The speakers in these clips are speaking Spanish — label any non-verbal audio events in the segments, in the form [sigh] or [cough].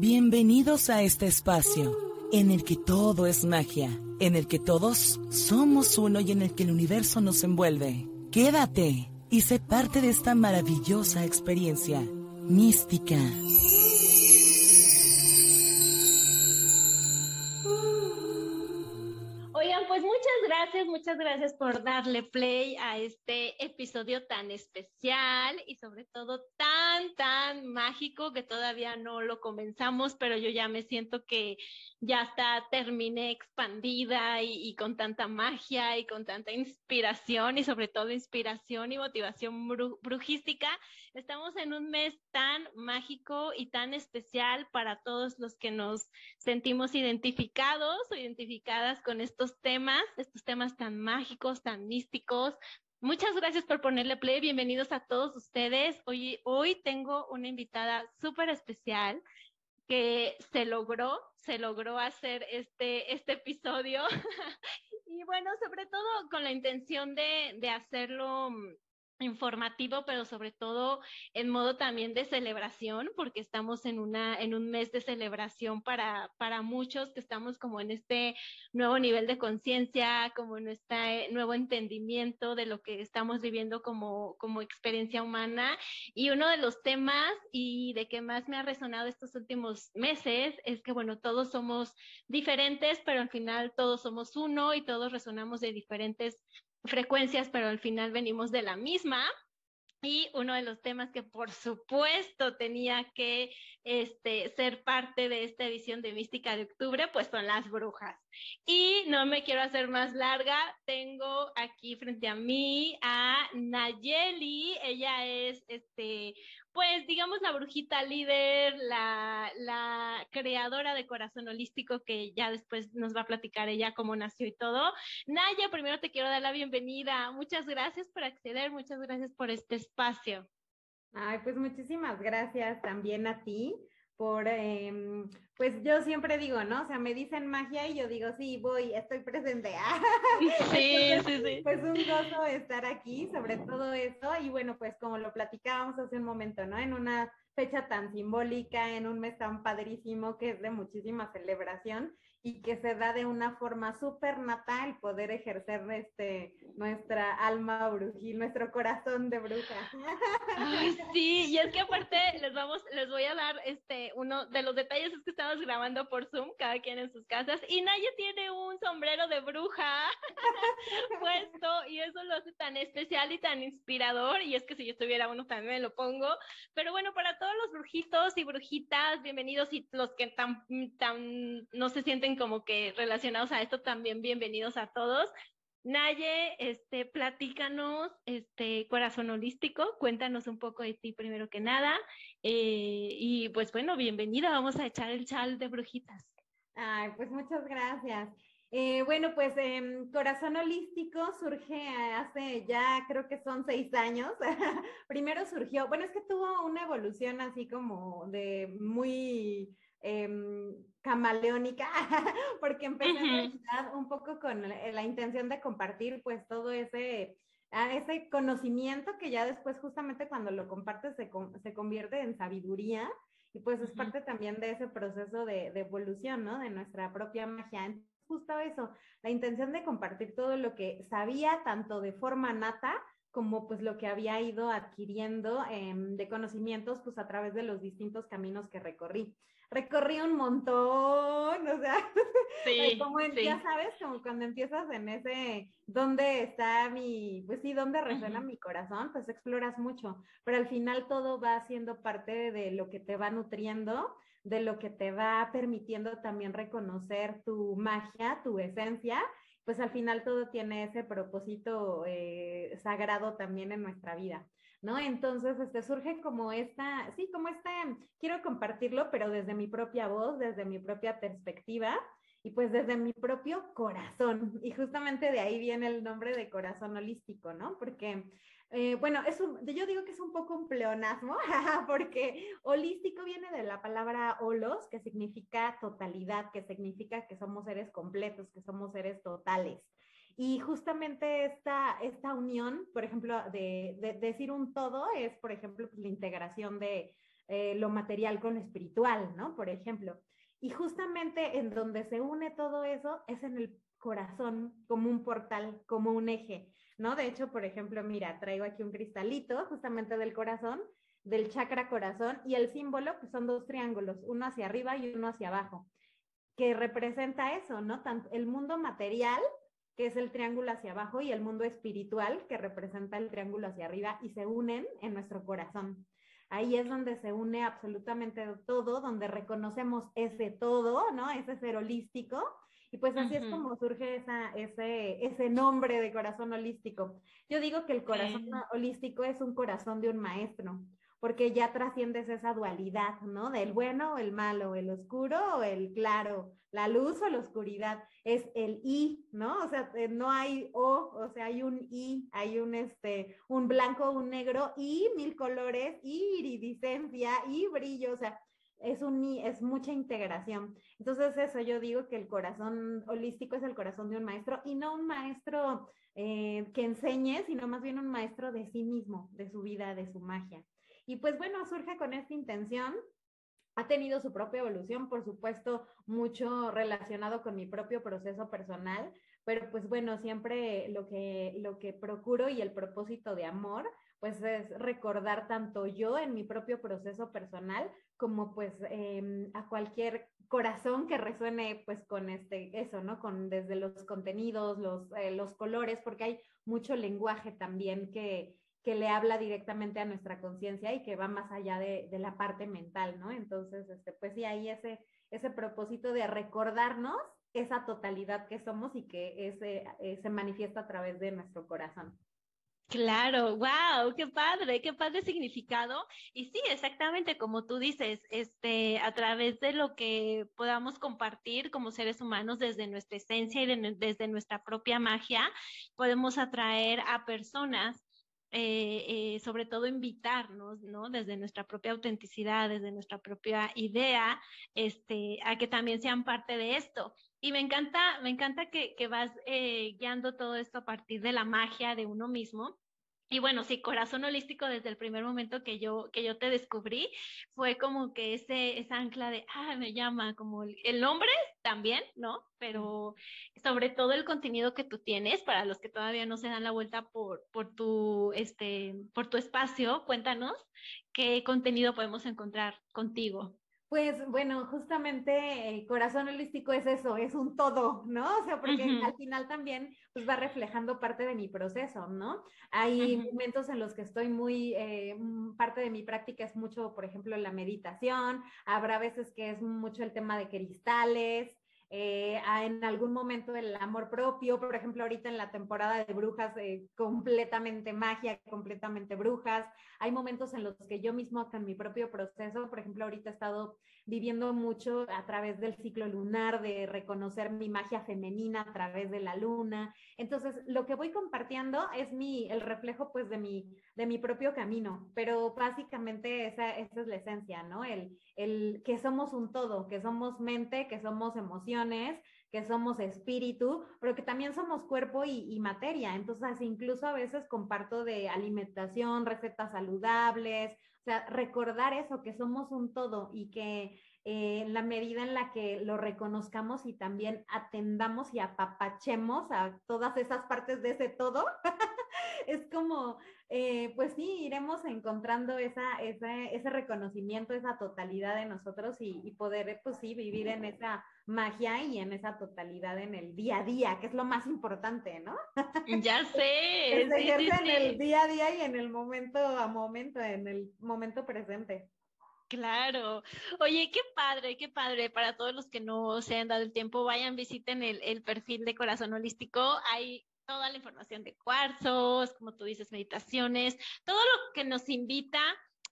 Bienvenidos a este espacio en el que todo es magia, en el que todos somos uno y en el que el universo nos envuelve. Quédate y sé parte de esta maravillosa experiencia mística. Muchas gracias por darle play a este episodio tan especial y sobre todo tan, tan mágico que todavía no lo comenzamos, pero yo ya me siento que ya está, terminé expandida y, con tanta magia y con tanta inspiración y sobre todo inspiración y motivación brujística. Estamos en un mes tan mágico y tan especial para todos los que nos sentimos identificados o identificadas con estos temas, estos temas tan mágicos, tan místicos, Muchas gracias por ponerle play. Bienvenidos a todos ustedes. Hoy, hoy tengo una invitada súper especial que se logró, se logró hacer este, este episodio. [laughs] y bueno, sobre todo con la intención de, de hacerlo mm, informativo, pero sobre todo en modo también de celebración, porque estamos en una en un mes de celebración para para muchos que estamos como en este nuevo nivel de conciencia, como en este nuevo entendimiento de lo que estamos viviendo como como experiencia humana. Y uno de los temas y de que más me ha resonado estos últimos meses es que bueno, todos somos diferentes, pero al final todos somos uno y todos resonamos de diferentes frecuencias, pero al final venimos de la misma. Y uno de los temas que por supuesto tenía que este, ser parte de esta edición de Mística de Octubre, pues son las brujas. Y no me quiero hacer más larga, tengo aquí frente a mí a Nayeli, ella es este, pues digamos la brujita líder, la, la, creadora de Corazón Holístico, que ya después nos va a platicar ella cómo nació y todo. Naya, primero te quiero dar la bienvenida. Muchas gracias por acceder, muchas gracias por este espacio. Ay, pues muchísimas gracias también a ti por, em, pues yo siempre digo, ¿no? O sea, me dicen magia y yo digo, sí, voy, estoy presente. [laughs] sí, sí, sí. Pues un gozo estar aquí sobre todo eso y bueno, pues como lo platicábamos hace un momento, ¿no? En una fecha tan simbólica, en un mes tan padrísimo que es de muchísima celebración y que se da de una forma súper natal poder ejercer este, nuestra alma brujil, nuestro corazón de bruja. [laughs] sí, y es que aparte les vamos, les voy a dar este uno de los detalles es que estamos grabando por Zoom, cada quien en sus casas, y Naya tiene un sombrero de bruja [laughs] puesto, y eso lo hace tan especial y tan inspirador, y es que si yo tuviera uno también me lo pongo. Pero bueno, para todos los brujitos y brujitas, bienvenidos, y los que tan, tan no se sienten como que relacionados a esto también bienvenidos a todos. Naye, este, platícanos, este, corazón holístico, cuéntanos un poco de ti primero que nada. Eh, y pues bueno, bienvenida, vamos a echar el chal de brujitas. Ay, pues muchas gracias. Eh, bueno, pues em, Corazón Holístico surge hace ya creo que son seis años. [laughs] Primero surgió, bueno, es que tuvo una evolución así como de muy Em, camaleónica, [laughs] porque empecé un poco con la, intención de compartir pues todo ese, ah, ese conocimiento que ya después justamente cuando lo compartes se, se convierte en sabiduría y pues es parte también de ese proceso de, de, evolución, ¿no? De nuestra propia magia. Justo eso, la intención de compartir todo lo que sabía tanto de forma nata como pues lo que había ido adquiriendo em, de conocimientos pues a través de los distintos caminos que recorrí recorrí un montón, o sea, [laughs] como ya sabes, como cuando empiezas en ese, ¿dónde está mi, pues sí, dónde resuena mi corazón? Pues exploras mucho, pero al final todo va siendo parte de lo que te va nutriendo, de lo que te va permitiendo también reconocer tu magia, tu esencia, pues al final todo tiene ese propósito eh, sagrado también en nuestra vida. ¿no? Entonces, este, surge como esta, sí, como esta, quiero compartirlo, pero desde mi propia voz, desde mi propia perspectiva y pues desde mi propio corazón. Y justamente de ahí viene el nombre de corazón holístico, ¿no? Porque, eh, bueno, es yo digo que es un poco un pleonasmo, [laughs] porque holístico viene de la palabra holos, que significa totalidad, que significa que somos seres completos, que somos seres totales. Y justamente esta, esta unión, por ejemplo, de, decir un todo es, por ejemplo, pues, la integración de, eh, lo material con lo espiritual, ¿no? Por ejemplo. Y justamente en donde se une todo eso es en el corazón como un portal, como un eje, ¿no? De hecho, por ejemplo, mira, traigo aquí un cristalito justamente del corazón, del chakra corazón, y el símbolo pues son dos triángulos, uno hacia arriba y uno hacia abajo, que representa eso, ¿no? Tanto el mundo material, que es el triángulo hacia abajo, y el mundo espiritual, que representa el triángulo hacia arriba, y se unen en nuestro corazón. Ahí es donde se une absolutamente todo, donde reconocemos ese todo, ¿no? Ese ser holístico. Y pues así es como surge esa, ese, ese nombre de corazón holístico. Yo digo que el corazón holístico es un corazón de un maestro, porque ya trasciendes esa dualidad, ¿no? Del bueno o el malo, el oscuro o el claro, la luz o la oscuridad. Es el I, ¿no? O sea, eh, no hay O, o sea, hay un I, hay un, este, un blanco, un negro y mil colores y iridiscencia y brillo, o sea, es, un, es mucha integración. Entonces, eso yo digo que el corazón holístico es el corazón de un maestro y no un maestro eh, que enseñe, sino más bien un maestro de sí mismo, de su vida, de su magia. Y pues bueno, surge con esta intención. Ha tenido su propia evolución, por supuesto, mucho relacionado con mi propio proceso personal, pero pues bueno, siempre lo que, lo que procuro y el propósito de amor, pues es recordar tanto yo en mi propio proceso personal como pues em, a cualquier corazón que resuene pues con este, eso, ¿no? Con desde los contenidos, los, eh, los colores, porque hay mucho lenguaje también que, que le habla directamente a nuestra conciencia y que va más allá de, la parte mental, ¿no? Entonces, este, pues sí, hay ese, ese propósito de recordarnos esa totalidad que somos y que ese, eh, se manifiesta a través de nuestro corazón. Claro, wow, qué padre, qué padre significado. Y sí, exactamente como tú dices, este, a través de lo que podamos compartir como seres humanos desde nuestra esencia y desde nuestra propia magia, podemos atraer a personas eh, eh, sobre todo invitarnos, ¿no? Desde nuestra propia autenticidad, desde nuestra propia idea, este, a que también sean parte de esto. Y me encanta, me encanta que, que vas eh, guiando todo esto a partir de la magia de uno mismo y bueno, sí, corazón holístico desde el primer momento que yo, que yo te descubrí, fue como que ese, esa ancla de, ah, me llama, como el, el, nombre también, ¿no? Pero sobre todo el contenido que tú tienes, para los que todavía no se dan la vuelta por, por tu, este, por tu espacio, cuéntanos qué contenido podemos encontrar contigo. Pues bueno, justamente el corazón holístico es eso, es un todo, ¿no? O sea, porque al final también pues va reflejando parte de mi proceso, ¿no? Hay momentos en los que estoy muy, eh, mm, parte de mi práctica es mucho, por ejemplo, la meditación, habrá veces que es mucho el tema de cristales, eh, en algún momento el amor propio, por ejemplo, ahorita en la temporada de brujas, eh, completamente magia, completamente brujas. Hay momentos en los que yo mismo con mi propio proceso, por ejemplo, ahorita he estado viviendo mucho a través del ciclo lunar, de reconocer mi magia femenina a través de la luna. Entonces, lo que voy compartiendo es mi, el reflejo pues de mi, de mi propio camino, pero básicamente esa, esa es la esencia, ¿no? El, el que somos un todo, que somos mente, que somos emociones, que somos espíritu, pero que también somos cuerpo y, materia. Entonces, incluso a veces comparto de alimentación, recetas saludables, o sea, recordar eso, que somos un todo y que eh, en la medida en la que lo reconozcamos y también atendamos y apapachemos a todas esas partes de ese todo, [laughs] es como, eh, pues sí, iremos encontrando esa, ese reconocimiento, esa totalidad de nosotros y, poder, pues sí, vivir en esa magia y en esa totalidad en el día a día, que es lo más importante, ¿no? Ya [laughs] sé. se en el día a día y en el momento a momento, en el momento presente. Claro. Oye, qué padre, qué padre. Para todos los que no se han dado el tiempo, vayan, visiten el, el perfil de Corazón Holístico. Hay toda la información de cuarzos, como tú dices, meditaciones, todo lo que nos invita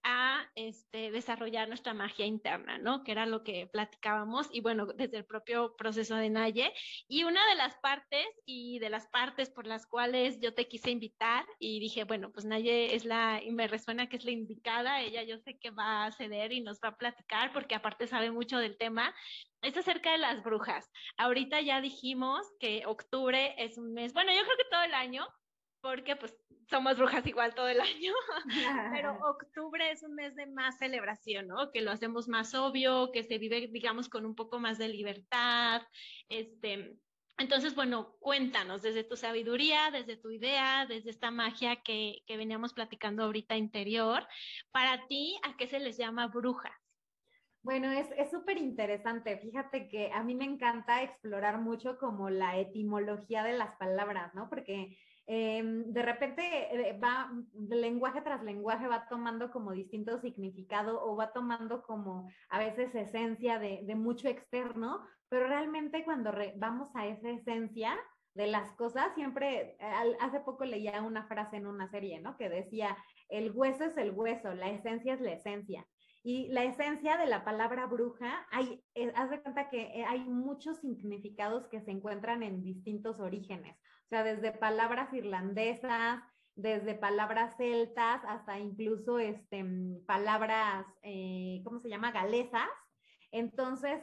a este, desarrollar nuestra magia interna, ¿no? Que era lo que platicábamos y bueno, desde el propio proceso de Naye. Y una de las partes y de las partes por las cuales yo te quise invitar y dije, bueno, pues Naye es la, y me resuena que es la indicada, ella yo sé que va a ceder y nos va a platicar porque aparte sabe mucho del tema, es acerca de las brujas. Ahorita ya dijimos que octubre es un mes, bueno, yo creo que todo el año porque pues somos brujas igual todo el año, pero octubre es un mes de más celebración, ¿no? Que lo hacemos más obvio, que se vive, digamos, con un poco más de libertad, este, entonces, bueno, cuéntanos desde tu sabiduría, desde tu idea, desde esta magia que, que veníamos platicando ahorita interior, para ti, ¿a qué se les llama brujas? Bueno, es súper interesante. Fíjate que a mí me encanta explorar mucho como la etimología de las palabras, ¿no? Porque em, de repente eh, va, lenguaje tras lenguaje va tomando como distinto significado o va tomando como a veces esencia de, de mucho externo, pero realmente cuando vamos a esa esencia de las cosas, siempre, hace poco leía una frase en una serie, ¿no? Que decía, el hueso es el hueso, la esencia es la esencia. Y la esencia de la palabra bruja, hay, eh, haz de cuenta que eh, hay muchos significados que se encuentran en distintos orígenes. O sea, desde palabras irlandesas, desde palabras celtas, hasta incluso este, palabras, eh, ¿cómo se llama? Galesas. Entonces,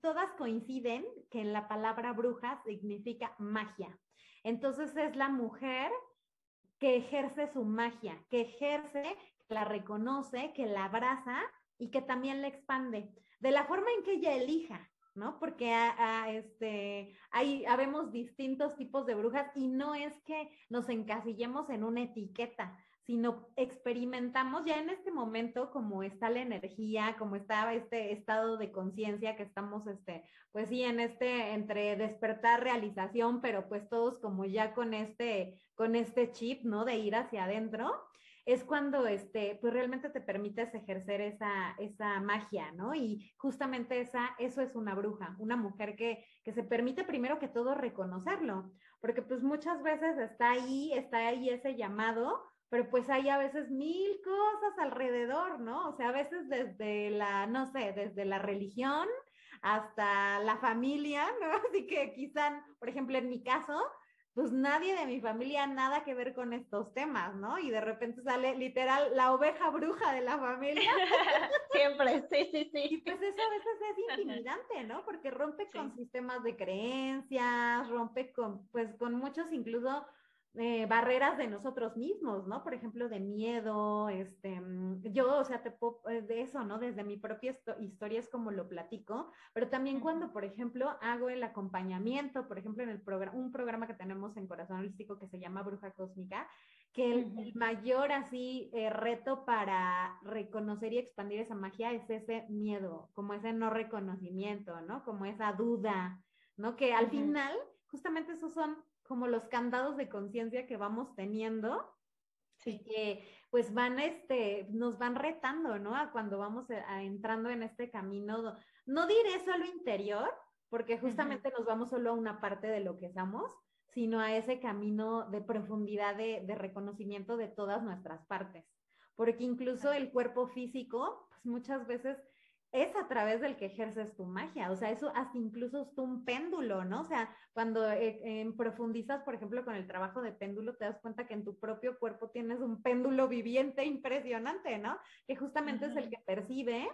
todas coinciden que en la palabra bruja significa magia. Entonces es la mujer que ejerce su magia, que ejerce, que la reconoce, que la abraza y que también la expande, de la forma en que ella elija, ¿no? Porque a, este, hay, habemos distintos tipos de brujas y no es que nos encasillemos en una etiqueta, sino experimentamos ya en este momento como está la energía, como está este estado de conciencia que estamos, este, pues sí, en este, entre despertar, realización, pero pues todos como ya con este, con este chip, ¿no? De ir hacia adentro, es cuando, este, pues realmente te permites ejercer esa, esa magia, ¿no? Y justamente esa, eso es una bruja, una mujer que, que se permite primero que todo reconocerlo, porque pues muchas veces está ahí, está ahí ese llamado, pero pues hay a veces mil cosas alrededor, ¿no? O sea, a veces desde la, no sé, desde la religión hasta la familia, ¿no? [laughs] Así que quizá, por ejemplo, en mi caso, pues nadie de mi familia nada que ver con estos temas, ¿no? Y de repente sale literal la oveja bruja de la familia. [laughs] Siempre, sí, sí, sí. Y pues eso a veces es intimidante, ¿no? Porque rompe con sistemas de creencias, rompe con, pues con muchos incluso eh, barreras de nosotros mismos, ¿no? Por ejemplo, de miedo, este, mm, yo, o sea, te puedo, eh, de eso, ¿no? Desde mi propia historia es como lo platico, pero también cuando, por ejemplo, hago el acompañamiento, por ejemplo, en el programa, un programa que tenemos en Corazón Holístico que se llama Bruja Cósmica, que el, mayor así eh, reto para reconocer y expandir esa magia es ese miedo, como ese no reconocimiento, ¿no? Como esa duda, ¿no? Que al final, justamente esos son como los candados de conciencia que vamos teniendo y que pues van, este, nos van retando, ¿no? A cuando vamos a, entrando en este camino, no diré solo interior, porque justamente nos vamos solo a una parte de lo que somos, sino a ese camino de profundidad de, de reconocimiento de todas nuestras partes. Porque incluso el cuerpo físico, pues muchas veces es a través del que ejerces tu magia, o sea, eso hasta incluso es un péndulo, ¿no? O sea, cuando eh, profundizas, por ejemplo, con el trabajo de péndulo, te das cuenta que en tu propio cuerpo tienes un péndulo viviente impresionante, ¿no? Que justamente es el que percibe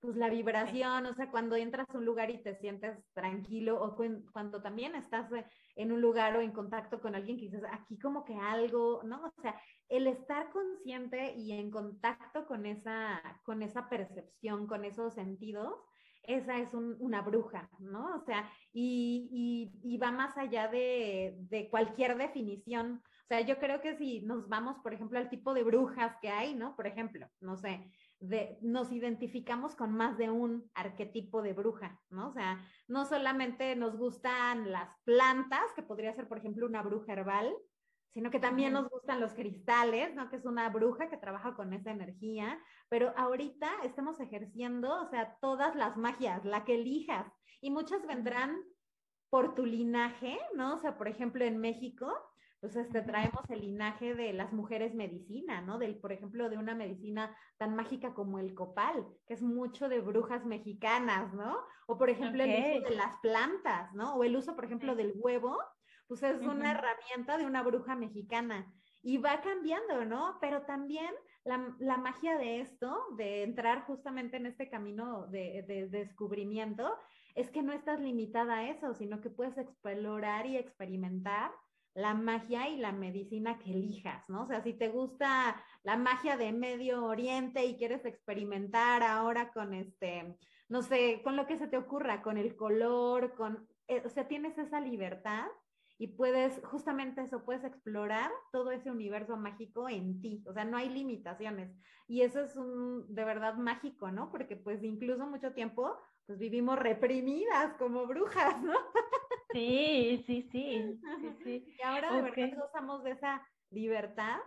pues la vibración, o sea, cuando entras a un lugar y te sientes tranquilo o cuando también estás eh, en un lugar o en contacto con alguien que dices, aquí como que algo, ¿no? O sea, el estar consciente y en contacto con esa, con esa percepción, con esos sentidos, esa es una bruja, ¿no? O sea, y, y, va más allá de, de, cualquier definición. O sea, yo creo que si nos vamos, por ejemplo, al tipo de brujas que hay, ¿no? Por ejemplo, no sé, de, nos identificamos con más de un arquetipo de bruja, ¿no? O sea, no solamente nos gustan las plantas, que podría ser, por ejemplo, una bruja herbal, sino que también nos gustan los cristales, ¿no? Que es una bruja que trabaja con esa energía, pero ahorita estamos ejerciendo, o sea, todas las magias, la que elijas, y muchas vendrán por tu linaje, ¿no? O sea, por ejemplo, en México, pues este, traemos el linaje de las mujeres medicina, ¿no? Del, por ejemplo, de una medicina tan mágica como el copal, que es mucho de brujas mexicanas, ¿no? O por ejemplo, el uso de las plantas, ¿no? O el uso, por ejemplo, del huevo, pues es una herramienta de una bruja mexicana. Y va cambiando, ¿no? Pero también la, la, magia de esto, de entrar justamente en este camino de, de, de descubrimiento, es que no estás limitada a eso, sino que puedes explorar y experimentar la magia y la medicina que elijas, ¿no? O sea, si te gusta la magia de Medio Oriente y quieres experimentar ahora con este, no sé, con lo que se te ocurra, con el color, con, eh, o sea, tienes esa libertad y puedes, justamente eso, puedes explorar todo ese universo mágico en ti, o sea, no hay limitaciones. Y eso es un, de verdad mágico, ¿no? Porque pues incluso mucho tiempo, pues vivimos reprimidas como brujas, ¿no? [laughs] Sí, sí, sí, [laughs] sí, Y ahora de verdad gozamos de esa libertad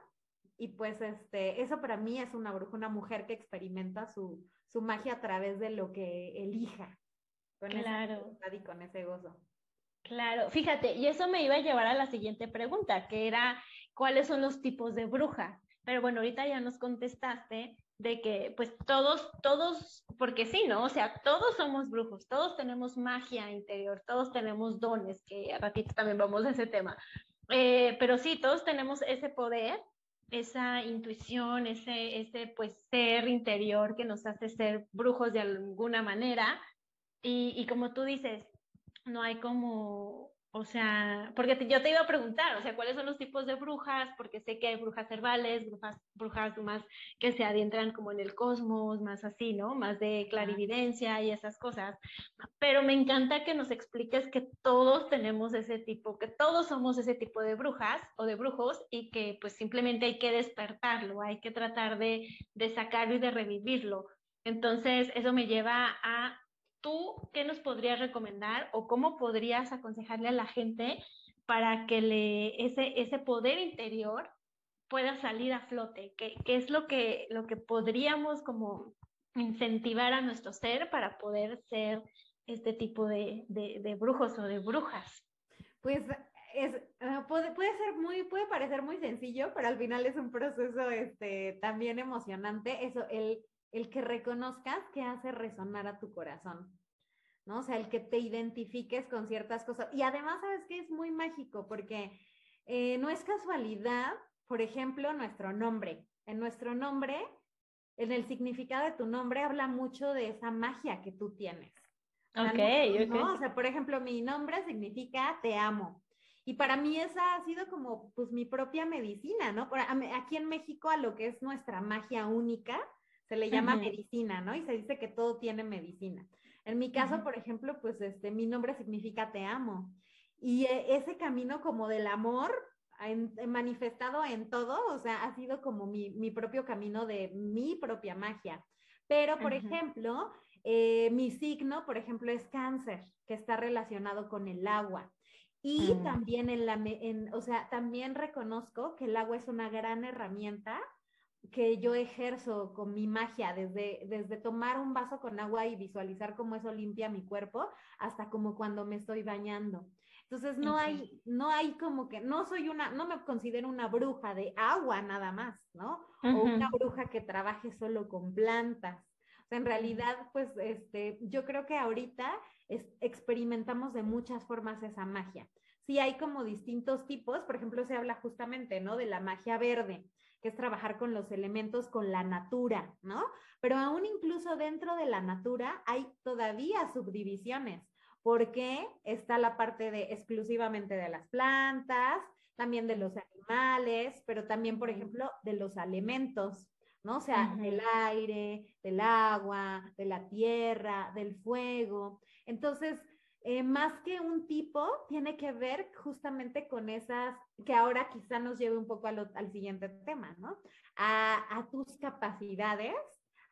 y pues este, eso para mí es una bruja, una mujer que experimenta su, su magia a través de lo que elija. Con claro. Esa y con ese gozo. Claro, fíjate, y eso me iba a llevar a la siguiente pregunta, que era, ¿cuáles son los tipos de bruja? Pero bueno, ahorita ya nos contestaste de que pues todos, todos, porque sí, ¿no? O sea, todos somos brujos, todos tenemos magia interior, todos tenemos dones, que a ratito también vamos a ese tema. Eh, pero sí, todos tenemos ese poder, esa intuición, ese, ese pues ser interior que nos hace ser brujos de alguna manera. Y, y como tú dices, no hay como, o sea, porque yo te iba a preguntar, o sea, ¿cuáles son los tipos de brujas? Porque sé que hay brujas herbales, brujas, brujas más que se adentran como en el cosmos, más así, ¿no? Más de clarividencia y esas cosas. Pero me encanta que nos expliques que todos tenemos ese tipo, que todos somos ese tipo de brujas o de brujos y que pues simplemente hay que despertarlo, hay que tratar de, de sacarlo y de revivirlo. Entonces, eso me lleva a ¿tú qué nos podrías recomendar o cómo podrías aconsejarle a la gente para que le, ese, ese poder interior pueda salir a flote? ¿Qué, qué es lo que, lo que podríamos como incentivar a nuestro ser para poder ser este tipo de, de, brujos o de brujas? Pues es, ah, puede, puede, ser muy, puede parecer muy sencillo, pero al final es un proceso este, también emocionante. Eso, el el que reconozcas que hace resonar a tu corazón, ¿no? O sea, el que te identifiques con ciertas cosas. Y además, ¿sabes qué? Es muy mágico porque eh, no es casualidad, por ejemplo, nuestro nombre. En nuestro nombre, en el significado de tu nombre, habla mucho de esa magia que tú tienes. Ok, ¿no? O sea, por ejemplo, mi nombre significa te amo. Y para mí esa ha sido como pues mi propia medicina, ¿no? Aquí en México a lo que es nuestra magia única, se le llama medicina, ¿no? Y se dice que todo tiene medicina. En mi caso, por ejemplo, pues este, mi nombre significa te amo. Y eh, ese camino como del amor manifestado en todo, o sea, ha sido como mi, propio camino de mi propia magia. Pero, por ejemplo, eh, mi signo, por ejemplo, es cáncer, que está relacionado con el agua. Y mm. también en la, en, o sea, también reconozco que el agua es una gran herramienta que yo ejerzo con mi magia, desde, desde tomar un vaso con agua y visualizar cómo eso limpia mi cuerpo, hasta como cuando me estoy bañando. Entonces no hay, no hay como que, no soy una, no me considero una bruja de agua nada más, ¿no? O una bruja que trabaje solo con plantas. O sea, en realidad, pues, este, yo creo que ahorita experimentamos de muchas formas esa magia. Sí hay como distintos tipos, por ejemplo, se habla justamente, ¿no? De la magia verde que es trabajar con los elementos, con la natura, ¿no? Pero aún incluso dentro de la natura hay todavía subdivisiones, porque está la parte de exclusivamente de las plantas, también de los animales, pero también, por ejemplo, de los elementos, ¿no? O sea, del aire, del agua, de la tierra, del fuego. Entonces, eh, más que un tipo, tiene que ver justamente con esas, que ahora quizá nos lleve un poco al siguiente tema, ¿no? A, tus capacidades,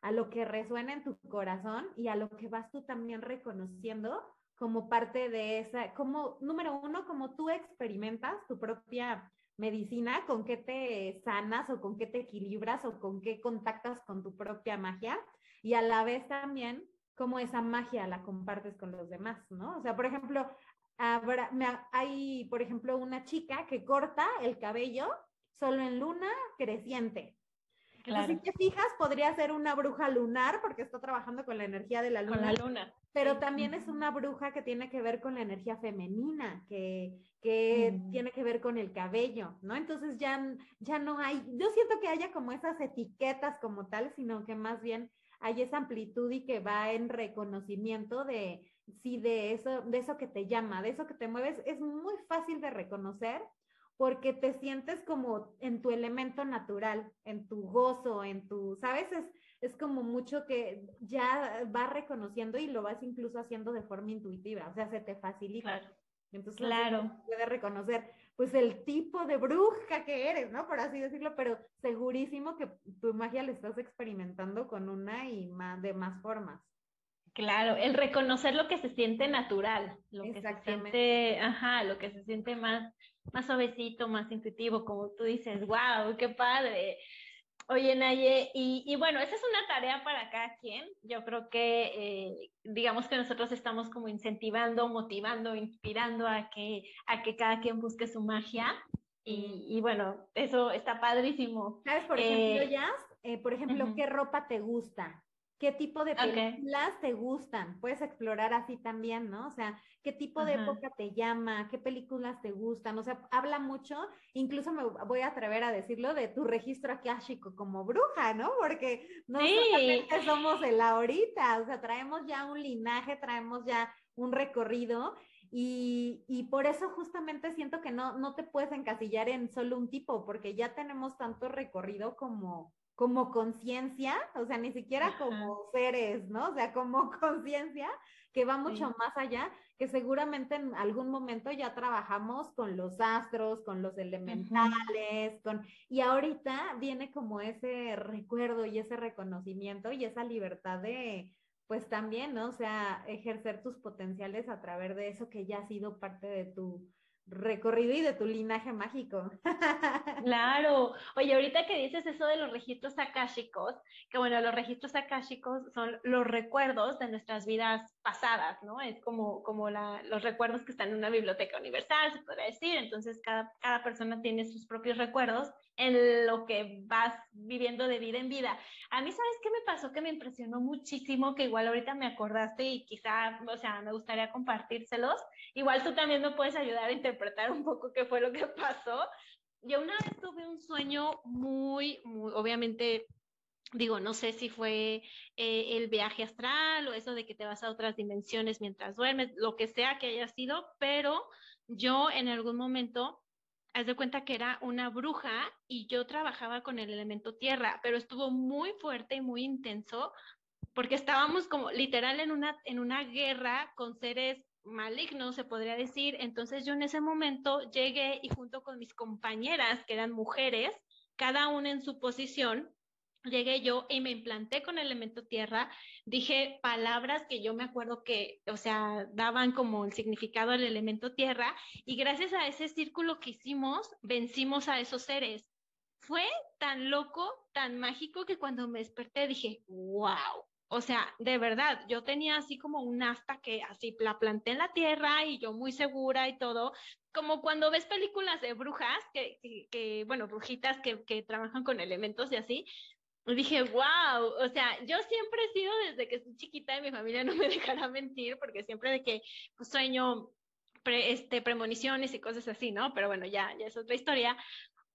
a lo que resuena en tu corazón y a lo que vas tú también reconociendo como parte de esa, como número uno, como tú experimentas tu propia medicina, con qué te sanas o con qué te equilibras o con qué contactas con tu propia magia y a la vez también cómo esa magia la compartes con los demás, ¿no? O sea, por ejemplo, hay, por ejemplo, una chica que corta el cabello solo en luna creciente. Claro. si te fijas, podría ser una bruja lunar porque está trabajando con la energía de la luna. Con la luna. Pero también es una bruja que tiene que ver con la energía femenina, que, que mm. tiene que ver con el cabello, ¿no? Entonces ya, ya no hay, yo siento que haya como esas etiquetas como tal, sino que más bien hay esa amplitud y que va en reconocimiento de, sí, de eso, de eso que te llama, de eso que te mueves, es muy fácil de reconocer porque te sientes como en tu elemento natural, en tu gozo, en tu, ¿sabes? Es, es como mucho que ya vas reconociendo y lo vas incluso haciendo de forma intuitiva, o sea, se te facilita. Claro. Entonces, claro. puedes reconocer, pues, el tipo de bruja que eres, ¿no? Por así decirlo, pero segurísimo que tu magia la estás experimentando con una y más, de más formas. Claro, el reconocer lo que se siente natural, lo que se siente, ajá, lo que se siente más, más suavecito, más intuitivo, como tú dices, wow, qué padre. Oye, Naye, y, y, bueno, esa es una tarea para cada quien. Yo creo que, eh, digamos que nosotros estamos como incentivando, motivando, inspirando a que, a que cada quien busque su magia. Y, y bueno, eso está padrísimo. ¿Sabes, por ejemplo, eh, Jazz? Eh, por ejemplo, ¿qué ropa te gusta? ¿Qué tipo de películas te gustan? Puedes explorar así también, ¿no? O sea, ¿qué tipo de época te llama? ¿Qué películas te gustan? O sea, habla mucho, incluso me voy a atrever a decirlo, de tu registro akáshico como bruja, ¿no? Porque no solamente [laughs] somos el ahorita, o sea, traemos ya un linaje, traemos ya un recorrido y, y, por eso justamente siento que no, no te puedes encasillar en solo un tipo, porque ya tenemos tanto recorrido como, como conciencia, o sea, ni siquiera como seres, ¿no? O sea, como [laughs] conciencia que va mucho más allá, que seguramente en algún momento ya trabajamos con los astros, con los elementales, con y ahorita viene como ese recuerdo y ese reconocimiento y esa libertad de pues también, ¿no? O sea, ejercer tus potenciales a través de eso que ya ha sido parte de tu recorrido y de tu linaje mágico. [laughs] Claro. Oye, ahorita que dices eso de los registros akáshicos, que bueno, los registros akáshicos son los recuerdos de nuestras vidas pasadas, ¿no? Es como, como los recuerdos que están en una biblioteca universal, se podría decir. Entonces, cada, cada persona tiene sus propios recuerdos en lo que vas viviendo de vida en vida. A mí, ¿sabes qué me pasó? Que me impresionó muchísimo, que igual ahorita me acordaste y quizá, o sea, me gustaría compartírselos. Igual tú también me puedes ayudar a interpretar un poco qué fue lo que [laughs] pasó. Yo una vez tuve un sueño muy, muy, obviamente, digo, no sé si fue eh, el viaje astral o eso de que te vas a otras dimensiones mientras duermes, lo que sea que haya sido, pero yo en algún momento haz de cuenta que era una bruja y yo trabajaba con el elemento tierra, pero estuvo muy fuerte y muy intenso porque estábamos como literal en una, en una guerra con seres malignos, se podría decir. Entonces yo en ese momento llegué y junto con mis compañeras, que eran mujeres, cada una en su posición, llegué yo y me implanté con el elemento tierra, dije palabras que yo me acuerdo que, o sea, daban como el significado del elemento tierra y gracias a ese círculo que hicimos, vencimos a esos seres. Fue tan loco, tan mágico que cuando me desperté dije, wow. O sea, de verdad, yo tenía así como un asta que así la planté en la tierra y yo muy segura y todo, como cuando ves películas de brujas, que, que, bueno, brujitas que, que trabajan con elementos y así, dije, wow, o sea, yo siempre he sido desde que soy chiquita y mi familia [laughs] no me dejará mentir, porque siempre de que pues, sueño este, premoniciones y cosas así, ¿no? Pero bueno, ya, ya es otra historia.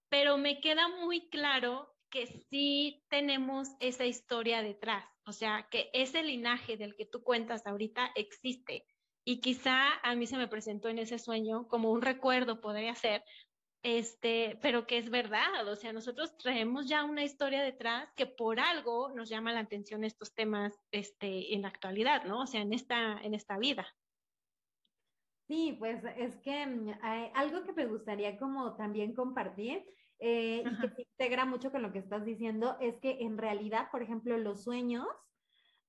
Pero me queda muy claro que sí tenemos esa historia detrás, o sea, que ese linaje del que tú cuentas ahorita existe. Y quizá a mí se me presentó en ese sueño como un recuerdo, podría ser, este, pero que es verdad, o sea, nosotros traemos ya una historia detrás que por algo nos llama la atención estos temas este, en la actualidad, ¿no? O sea, en esta, en esta vida. Sí, pues es que mm, algo que me gustaría como también compartir eh, y que se integra mucho con lo que estás diciendo es que en realidad, por ejemplo, los sueños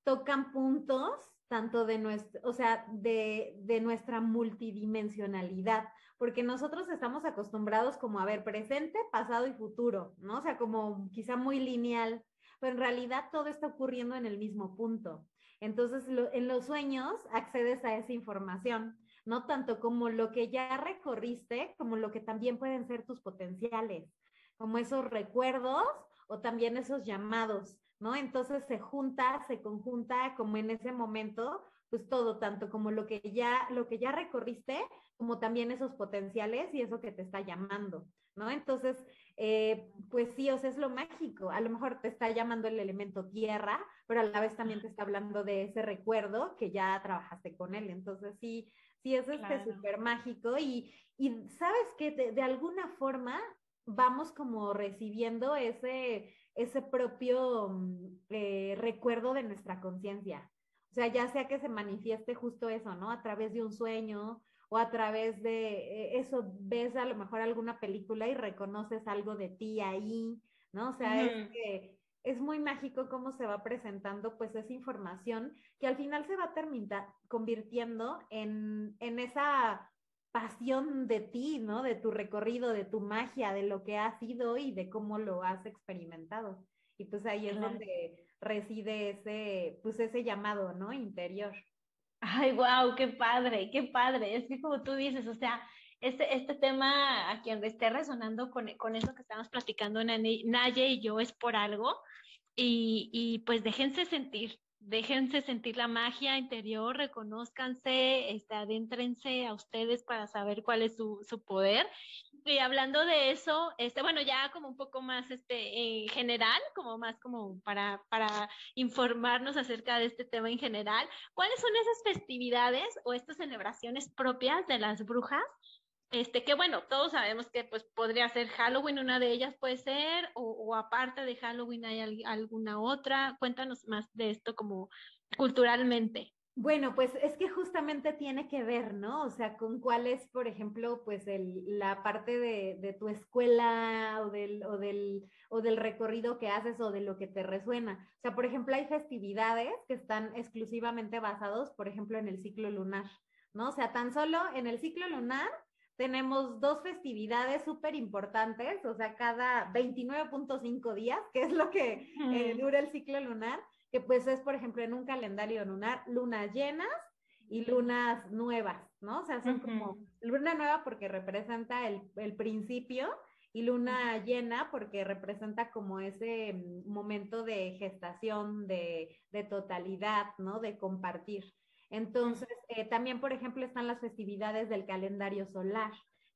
tocan puntos tanto de nuestra, o sea, de, de nuestra multidimensionalidad porque nosotros estamos acostumbrados como a ver presente, pasado y futuro, ¿no? O sea, como quizá muy lineal, pero en realidad todo está ocurriendo en el mismo punto. Entonces, en los sueños accedes a esa información, no tanto como lo que ya recorriste, como lo que también pueden ser tus potenciales, como esos recuerdos o también esos llamados, ¿no? Entonces se junta, se conjunta como en ese momento pues todo, tanto como lo que ya, lo que ya recorriste, como también esos potenciales y eso que te está llamando, ¿no? Entonces, eh, pues sí, o sea, es lo mágico. A lo mejor te está llamando el elemento tierra, pero a la vez también te está hablando de ese recuerdo que ya trabajaste con él. Entonces, sí, sí es este súper mágico y, y sabes que de, alguna forma vamos como recibiendo ese, ese propio mm, eh, recuerdo de nuestra conciencia. O sea, ya sea que se manifieste justo eso, ¿no? A través de un sueño o a través de eh, eso, ves a lo mejor alguna película y reconoces algo de ti ahí, ¿no? O sea, es que es muy mágico cómo se va presentando pues esa información que al final se va a terminar convirtiendo en, en esa pasión de ti, ¿no? De tu recorrido, de tu magia, de lo que has sido y de cómo lo has experimentado. Y pues ahí es donde reside ese, pues ese llamado, ¿no? Interior. Ay, wow, qué padre, qué padre. Es que como tú dices, o sea, este, este tema a quien esté resonando con, con eso que estamos platicando Naye y yo es por algo. Y, y pues déjense sentir, déjense sentir la magia interior, reconózcanse, este, adéntrense a ustedes para saber cuál es su, su, poder. Y hablando de eso, este, bueno, ya como un poco más este, en general, como más como para, para informarnos acerca de este tema en general, ¿cuáles son esas festividades o estas celebraciones propias de las brujas este, que bueno, todos sabemos que pues podría ser Halloween, una de ellas puede ser, o, aparte de Halloween hay alguna otra. Cuéntanos más de esto como culturalmente. Bueno, pues es que justamente tiene que ver, ¿no? O sea, con cuál es, por ejemplo, pues el, la parte de, de, tu escuela o del, o, del, o del recorrido que haces o de lo que te resuena. O sea, por ejemplo, hay festividades que están exclusivamente basados, por ejemplo, en el ciclo lunar, ¿no? O sea, tan solo en el ciclo lunar tenemos dos festividades súper importantes, o sea, cada 29.5 días, que es lo que eh, dura el ciclo lunar, que pues es, por ejemplo, en un calendario lunar, lunas llenas y lunas nuevas, ¿no? O sea, son como luna nueva porque representa el, el principio y luna llena porque representa como ese mm, momento de gestación, de, de totalidad, ¿no? De compartir. Entonces, eh, también, por ejemplo, están las festividades del calendario solar,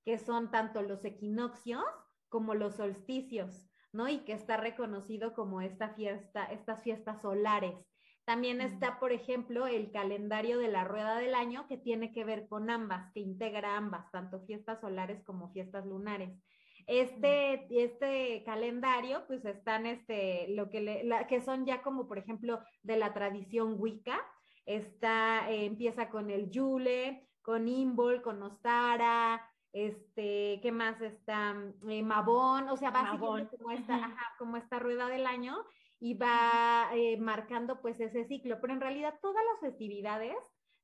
que son tanto los equinoccios como los solsticios, ¿no? Y que está reconocido como esta fiesta, estas fiestas solares. También está, por ejemplo, el calendario de la rueda del año, que tiene que ver con ambas, que integra ambas, tanto fiestas solares como fiestas lunares. Este, este calendario, pues están este, lo que, le, que son ya como, por ejemplo, de la tradición Wicca, está, eh, empieza con el Yule, con Imbol, con Ostara, este, ¿qué más está? Eh, Mabón, o sea, básicamente como esta, como esta rueda del año y va eh, marcando pues ese ciclo, pero en realidad todas las festividades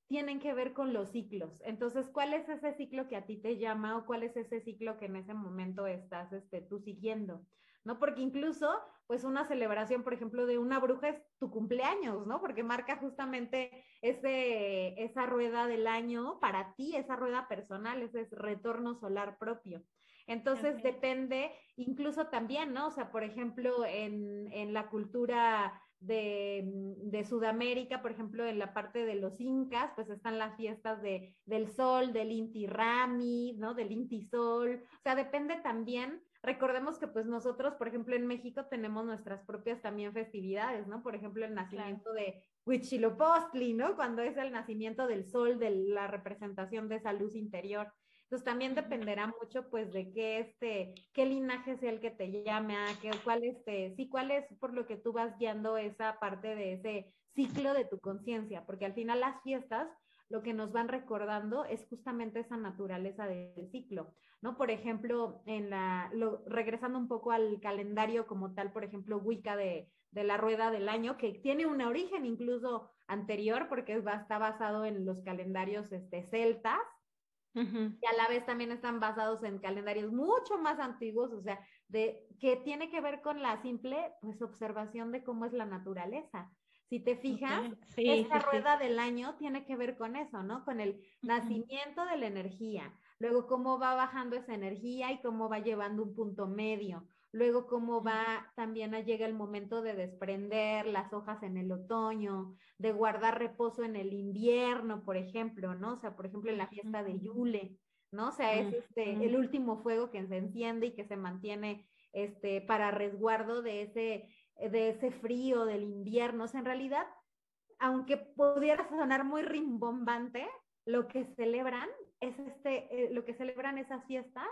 tienen que ver con los ciclos. Entonces, ¿cuál es ese ciclo que a ti te llama o cuál es ese ciclo que en ese momento estás este, tú siguiendo? ¿No? Porque incluso, pues una celebración, por ejemplo, de una bruja es tu cumpleaños, ¿no? Porque marca justamente ese, esa rueda del año para ti, esa rueda personal, ese retorno solar propio. Entonces depende, incluso también, ¿no? O sea, por ejemplo, en, en la cultura de, de, Sudamérica, por ejemplo, en la parte de los incas, pues están las fiestas de, del sol, del Inti Rami, ¿no? Del Inti Sol. O sea, depende también recordemos que pues nosotros, por ejemplo, en México tenemos nuestras propias también festividades, ¿no? Por ejemplo, el nacimiento de Huitzilopochtli, ¿no? Cuando es el nacimiento del sol, de la representación de esa luz interior. Entonces también dependerá mucho pues de qué este, qué linaje sea el que te llame, a qué, cuál este, sí, cuál es por lo que tú vas guiando esa parte de ese ciclo de tu conciencia, porque al final las fiestas lo que nos van recordando es justamente esa naturaleza del ciclo, ¿no? Por ejemplo, en la, regresando un poco al calendario como tal, por ejemplo, Wicca de, de la rueda del año, que tiene un origen incluso anterior, porque está basado en los calendarios este, celtas, y a la vez también están basados en calendarios mucho más antiguos, o sea, de que tiene que ver con la simple pues observación de cómo es la naturaleza. Si te fijas, esta rueda del año tiene que ver con eso, ¿no? Con el nacimiento de la energía, luego cómo va bajando esa energía y cómo va llevando un punto medio, luego cómo va también llega el momento de desprender las hojas en el otoño, de guardar reposo en el invierno, por ejemplo, ¿no? O sea, por ejemplo, en la fiesta de Yule, ¿no? O sea, es este el último fuego que se enciende y que se mantiene este para resguardo de ese de ese frío del invierno. O sea, en realidad, aunque pudiera sonar muy rimbombante, lo que celebran es este, eh, lo que celebran esas fiestas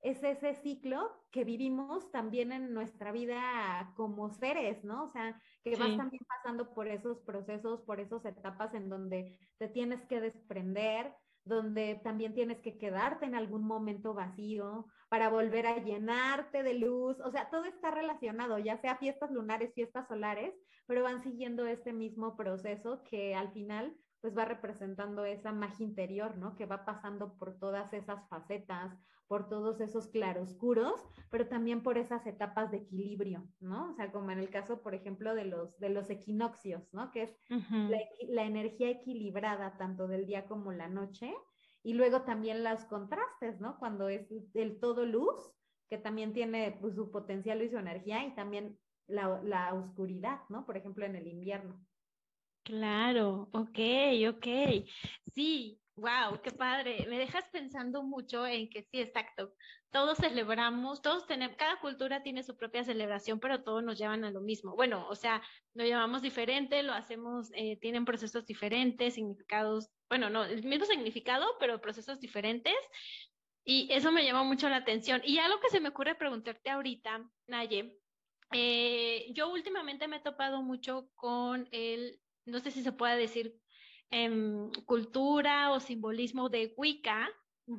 es ese ciclo que vivimos también en nuestra vida como seres, ¿no? O sea, que vas también pasando por esos procesos, por esas etapas en donde te tienes que desprender, donde también tienes que quedarte en algún momento vacío para volver a llenarte de luz. O sea, todo está relacionado, ya sea fiestas lunares, fiestas solares, pero van siguiendo este mismo proceso que al final pues va representando esa magia interior, ¿no? Que va pasando por todas esas facetas, por todos esos claroscuros, pero también por esas etapas de equilibrio, ¿no? O sea, como en el caso, por ejemplo, de los, de los equinoccios, ¿no? Que es la, la, energía equilibrada tanto del día como la noche, y luego también los contrastes, ¿no? Cuando es el todo luz, que también tiene pues, su potencial y su energía, y también la, la oscuridad, ¿no? Por ejemplo, en el invierno. Claro, ok, ok. Sí, wow, qué padre. Me dejas pensando mucho en que sí, exacto. Todos celebramos, todos tenemos, cada cultura tiene su propia celebración, pero todos nos llevan a lo mismo. Bueno, o sea, lo llamamos diferente, lo hacemos, eh, tienen procesos diferentes, significados, bueno, no, el mismo significado, pero procesos diferentes. Y eso me llama mucho la atención. Y algo que se me ocurre preguntarte ahorita, Naye, eh, yo últimamente me he topado mucho con el no sé si se puede decir, em, cultura o simbolismo de Wicca,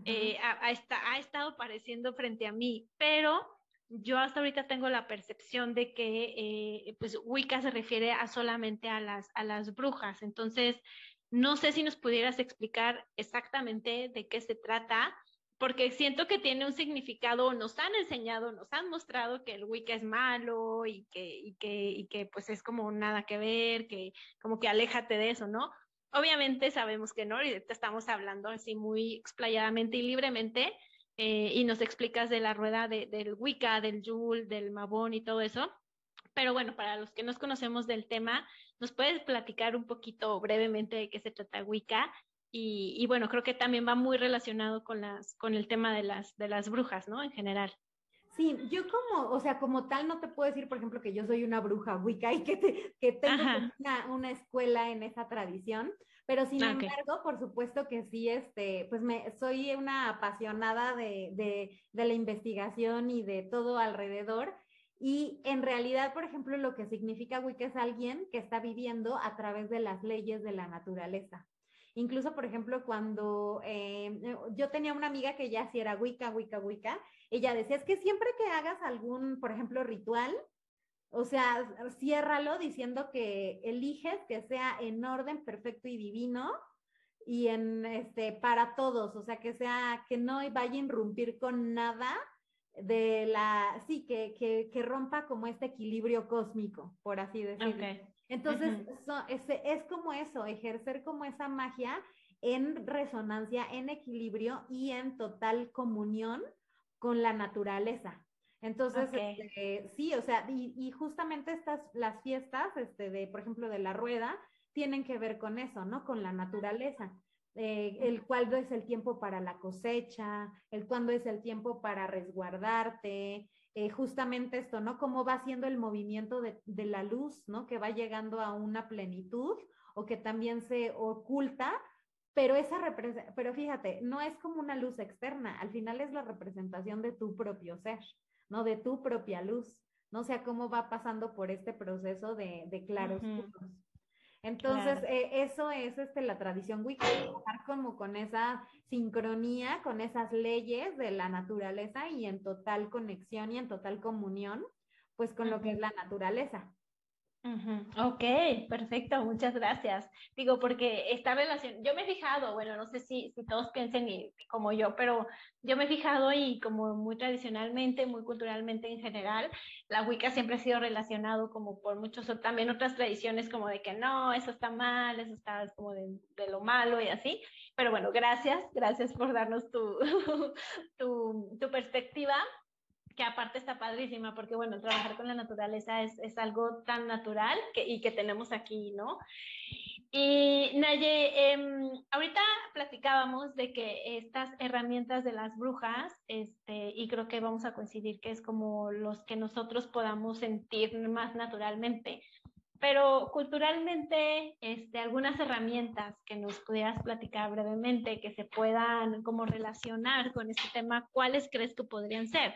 eh, ha, estado apareciendo frente a mí, pero yo hasta ahorita tengo la percepción de que eh, pues Wicca se refiere a solamente a las, a las brujas. Entonces, no sé si nos pudieras explicar exactamente de qué se trata porque siento que tiene un significado, nos han enseñado, nos han mostrado que el Wicca es malo y que, que, que pues es como nada que ver, que como que aléjate de eso, ¿no? Obviamente sabemos que no, y te estamos hablando así muy explayadamente y libremente, eh, y nos explicas de la rueda de, del Wicca, del Yule, del Mabón y todo eso. Pero bueno, para los que nos conocemos del tema, ¿nos puedes platicar un poquito brevemente de qué se trata Wicca y, bueno, creo que también va muy relacionado con, las, con el tema de las, de las brujas, ¿no? En general. Sí, yo como, o sea, como tal no te puedo decir, por ejemplo, que yo soy una bruja wicca y que, que tengo una, una, escuela en esa tradición, pero sin ah, embargo, por supuesto que sí, este, pues me, soy una apasionada de, de, de la investigación y de todo alrededor. Y en realidad, por ejemplo, lo que significa Wicca es alguien que está viviendo a través de las leyes de la naturaleza. Incluso, por ejemplo, cuando eh, yo tenía una amiga que ya sí era Wicca, Wicca, Wicca, ella decía, es que siempre que hagas algún, por ejemplo, ritual, o sea, ciérralo diciendo que eliges que sea en orden perfecto y divino y en este para todos, o sea, que sea que no vaya a irrumpir con nada de la sí que, que, que rompa como este equilibrio cósmico, por así decirlo. Entonces, es, como eso, ejercer como esa magia en resonancia, en equilibrio y en total comunión con la naturaleza. Entonces, este, sí, o sea, y, justamente estas, las fiestas, este, de, por ejemplo, de la rueda, tienen que ver con eso, ¿no? Con la naturaleza. Eh, el cuándo es el tiempo para la cosecha, el cuándo es el tiempo para resguardarte, eh, justamente esto, ¿no? Cómo va siendo el movimiento de, la luz, ¿no? Que va llegando a una plenitud o que también se oculta, pero esa pero fíjate, no es como una luz externa, al final es la representación de tu propio ser, ¿no? De tu propia luz, no o sea cómo va pasando por este proceso de, de claros entonces, eh, eso es este, la tradición Wicca, estar como con esa sincronía, con esas leyes de la naturaleza y en total conexión y en total comunión, pues con lo que es la naturaleza. Ok, perfecto, muchas gracias. Digo, porque esta relación, yo me he fijado, bueno, no sé si, si todos piensen como yo, pero yo me he fijado y como muy tradicionalmente, muy culturalmente en general, la Wicca siempre ha sido relacionado como por muchos, también otras tradiciones como de que no, eso está mal, eso está como de, de lo malo y así. Pero bueno, gracias, gracias por darnos tu, [laughs] tu, tu perspectiva que aparte está padrísima, porque bueno, trabajar con la naturaleza es, es algo tan natural que, y que tenemos aquí, ¿no? Y Naye, em, ahorita platicábamos de que estas herramientas de las brujas, este, y creo que vamos a coincidir que es como los que nosotros podamos sentir más naturalmente. pero culturalmente, este, algunas herramientas que nos pudieras platicar brevemente, que se puedan como relacionar con este tema, ¿cuáles crees que podrían ser?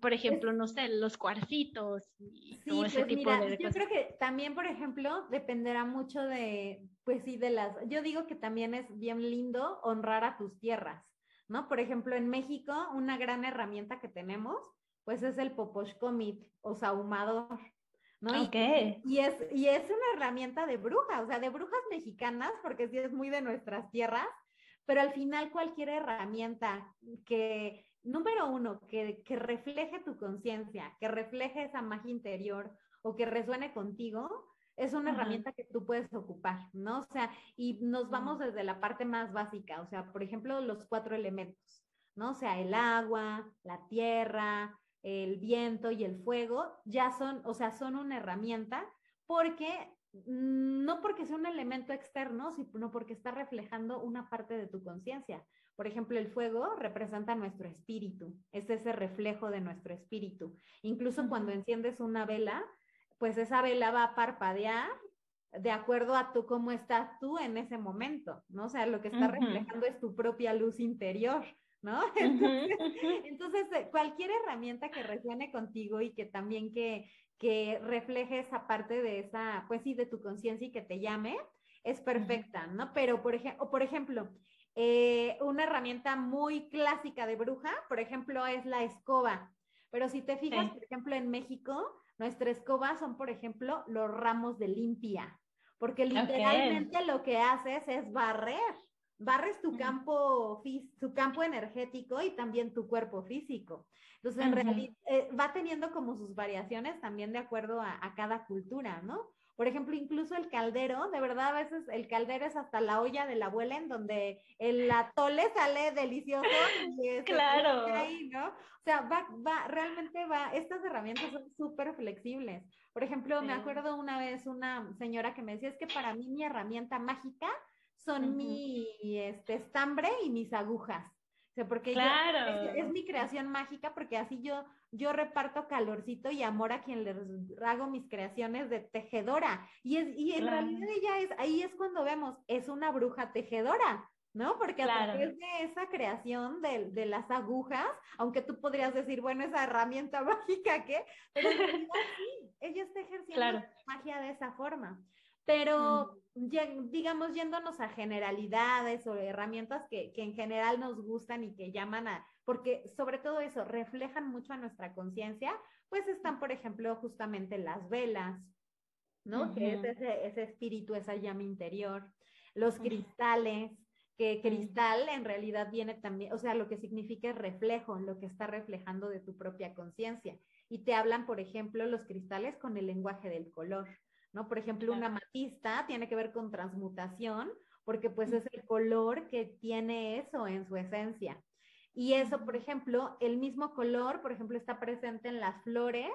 Por ejemplo, no sé, los cuarcitos y todo ese pues tipo de Yo creo que también, por ejemplo, dependerá mucho de, pues sí, de las, yo digo que también es bien lindo honrar a tus tierras, ¿no? Por ejemplo, en México, una gran herramienta que tenemos, pues es el poposhkomit o sahumador. ¿no? Y, es, y es una herramienta de brujas, o sea, de brujas mexicanas, porque sí es muy de nuestras tierras, pero al final cualquier herramienta que, número uno, que, que refleje tu conciencia, que refleje esa magia interior o que resuene contigo, es una herramienta que tú puedes ocupar, ¿no? O sea, y nos vamos desde la parte más básica, o sea, por ejemplo, los cuatro elementos, ¿no? O sea, el agua, la tierra, el viento y el fuego ya son, o sea, son una herramienta porque no porque sea un elemento externo, sino porque está reflejando una parte de tu conciencia. Por ejemplo, el fuego representa nuestro espíritu, es ese reflejo de nuestro espíritu. Incluso cuando enciendes una vela, pues esa vela va a parpadear de acuerdo a tú cómo estás tú en ese momento, ¿no? O sea, lo que está reflejando es tu propia luz interior. ¿no? [laughs] Entonces, eh, cualquier herramienta que resuene contigo y que también que, que refleje esa parte de esa, pues sí, de tu conciencia y que te llame, es perfecta, ¿no? Pero, por, ejemplo, por ejemplo, eh, una herramienta muy clásica de bruja, por ejemplo, es la escoba. Pero si te fijas, por ejemplo, en México, nuestra escoba son, por ejemplo, los ramos de limpia, porque literalmente lo que haces es barrer barres tu campo, tu campo energético y también tu cuerpo físico. Entonces, en realidad, eh, va teniendo como sus variaciones también de acuerdo a, cada cultura, ¿no? Por ejemplo, incluso el caldero, de verdad, a veces el caldero es hasta la olla de la abuela en donde el atole sale delicioso [laughs] y es claro. ahí, ¿no? O sea, va, va, realmente va, estas herramientas son súper flexibles. Por ejemplo, me acuerdo una vez una señora que me decía, es que para mí mi herramienta mágica son mi este, estambre y mis agujas. O sea, porque es, mi creación mágica, porque así yo, yo reparto calorcito y amor a quien les hago mis creaciones de tejedora. Y, es, y en realidad ella es, ahí es cuando vemos, es una bruja tejedora, ¿no? Porque a través de esa creación de, de, las agujas, aunque tú podrías decir, bueno, esa herramienta [laughs] mágica, ¿qué? Pero en realidad sí, ella está ejerciendo magia de esa forma. Pero digamos, yéndonos a generalidades o herramientas que, que, en general nos gustan y que llaman a, porque sobre todo eso, reflejan mucho a nuestra conciencia, pues están, por ejemplo, justamente las velas, ¿no? Que es ese, ese, espíritu, esa llama interior, los cristales, que cristal en realidad viene también, o sea, lo que significa es reflejo, lo que está reflejando de tu propia conciencia. Y te hablan, por ejemplo, los cristales con el lenguaje del color. ¿No? Por ejemplo, una matista tiene que ver con transmutación, porque pues es el color que tiene eso en su esencia. Y eso, por ejemplo, el mismo color, por ejemplo, está presente en las flores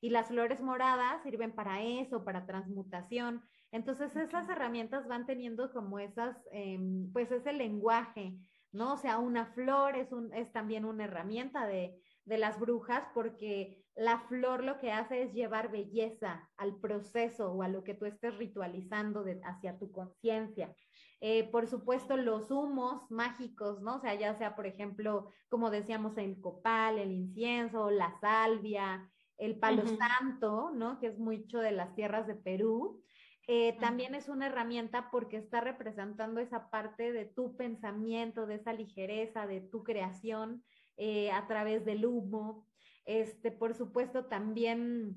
y las flores moradas sirven para eso, para transmutación. Entonces, esas herramientas van teniendo como esas, em, pues ese lenguaje, ¿no? O sea, una flor es, un, es también una herramienta de, de las brujas porque la flor lo que hace es llevar belleza al proceso o a lo que tú estés ritualizando hacia tu conciencia. Eh, por supuesto, los humos mágicos, ¿no? O sea, ya sea, por ejemplo, como decíamos, el copal, el incienso, la salvia, el palo santo, ¿no? Que es mucho de las tierras de Perú. Eh, también es una herramienta porque está representando esa parte de tu pensamiento, de esa ligereza, de tu creación eh, a través del humo. Este, por supuesto, también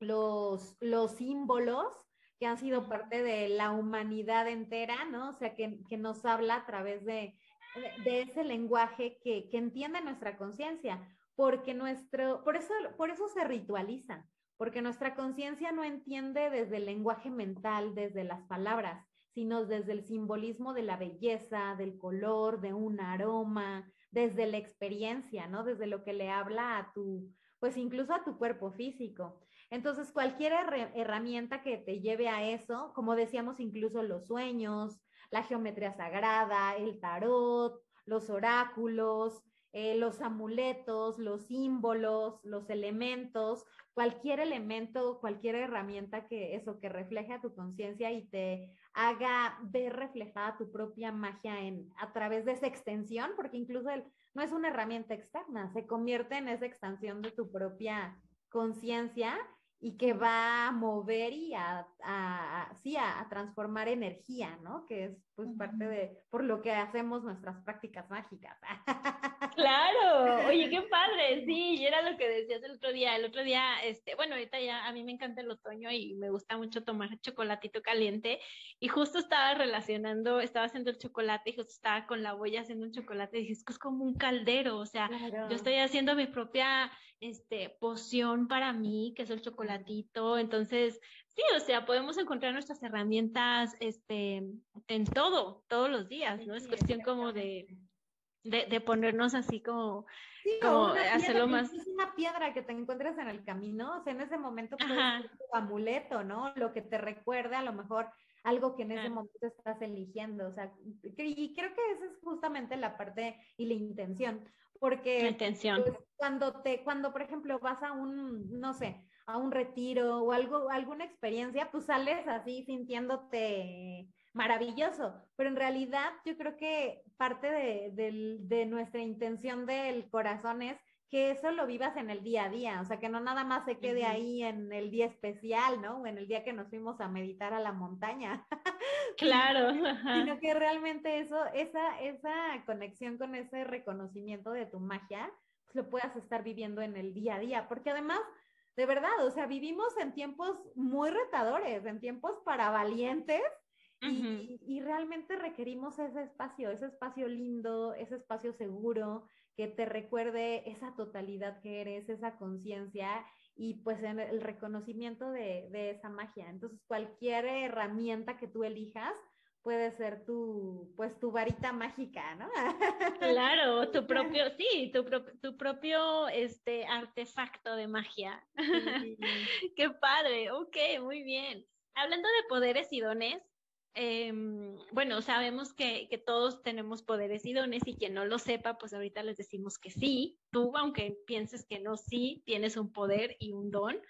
los, los símbolos que han sido parte de la humanidad entera, ¿no? O sea, que, que nos habla a través de, de ese lenguaje que, que entiende nuestra conciencia, porque nuestro, por eso, por eso se ritualiza, porque nuestra conciencia no entiende desde el lenguaje mental, desde las palabras, sino desde el simbolismo de la belleza, del color, de un aroma, desde la experiencia, ¿no? Desde lo que le habla a tu, pues incluso a tu cuerpo físico. Entonces, cualquier herramienta que te lleve a eso, como decíamos, incluso los sueños, la geometría sagrada, el tarot, los oráculos, eh, los amuletos, los símbolos, los elementos, cualquier elemento, cualquier herramienta que eso, que refleje a tu conciencia y te haga ver reflejada tu propia magia en, a través de esa extensión, porque incluso no es una herramienta externa, se convierte en esa extensión de tu propia conciencia y que va a mover y a, sí, a, transformar energía, ¿no? Que es pues parte de, por lo que hacemos nuestras prácticas mágicas. [laughs] Claro, oye, qué padre, sí, y era lo que decías el otro día, el otro día, este, bueno, ahorita ya a mí me encanta el otoño y me gusta mucho tomar chocolatito caliente y justo estaba relacionando, estaba haciendo el chocolate y justo estaba con la boya haciendo un chocolate y dije, es que es como un caldero, o sea, yo estoy haciendo mi propia, este, poción para mí, que es el chocolatito, entonces, sí, o sea, podemos encontrar nuestras herramientas, este, en todo, todos los días, ¿no? Es cuestión como de de, de ponernos así como, como hacerlo más. Es una piedra que te encuentres en el camino, o sea, en ese momento puede ser tu amuleto, ¿no? Lo que te recuerda a lo mejor algo que en ese momento estás eligiendo, o sea, y creo que esa es justamente la parte y la intención, porque la intención. Pues, cuando te, cuando por ejemplo vas a un, no sé, a un retiro o algo, alguna experiencia, pues sales así sintiéndote maravilloso, pero en realidad yo creo que parte de, nuestra intención del corazón es que eso lo vivas en el día a día, o sea, que no nada más se quede ahí en el día especial, ¿no? O en el día que nos fuimos a meditar a la montaña. [laughs] Claro. Sino que realmente eso, esa, esa conexión con ese reconocimiento de tu magia, pues lo puedas estar viviendo en el día a día, porque además, de verdad, o sea, vivimos en tiempos muy retadores, en tiempos para valientes, y, realmente requerimos ese espacio, ese espacio lindo, ese espacio seguro, que te recuerde esa totalidad que eres, esa conciencia y pues el reconocimiento de, esa magia. Entonces, cualquier herramienta que tú elijas puede ser tu, pues tu varita mágica, ¿no? Claro, tu propio, [laughs] sí, tu, tu propio este, artefacto de magia. [laughs] Qué padre, ok, muy bien. Hablando de poderes y dones, Em, bueno, sabemos que, todos tenemos poderes y dones y quien no lo sepa, pues ahorita les decimos que sí. Tú, aunque pienses que no, sí, tienes un poder y un don.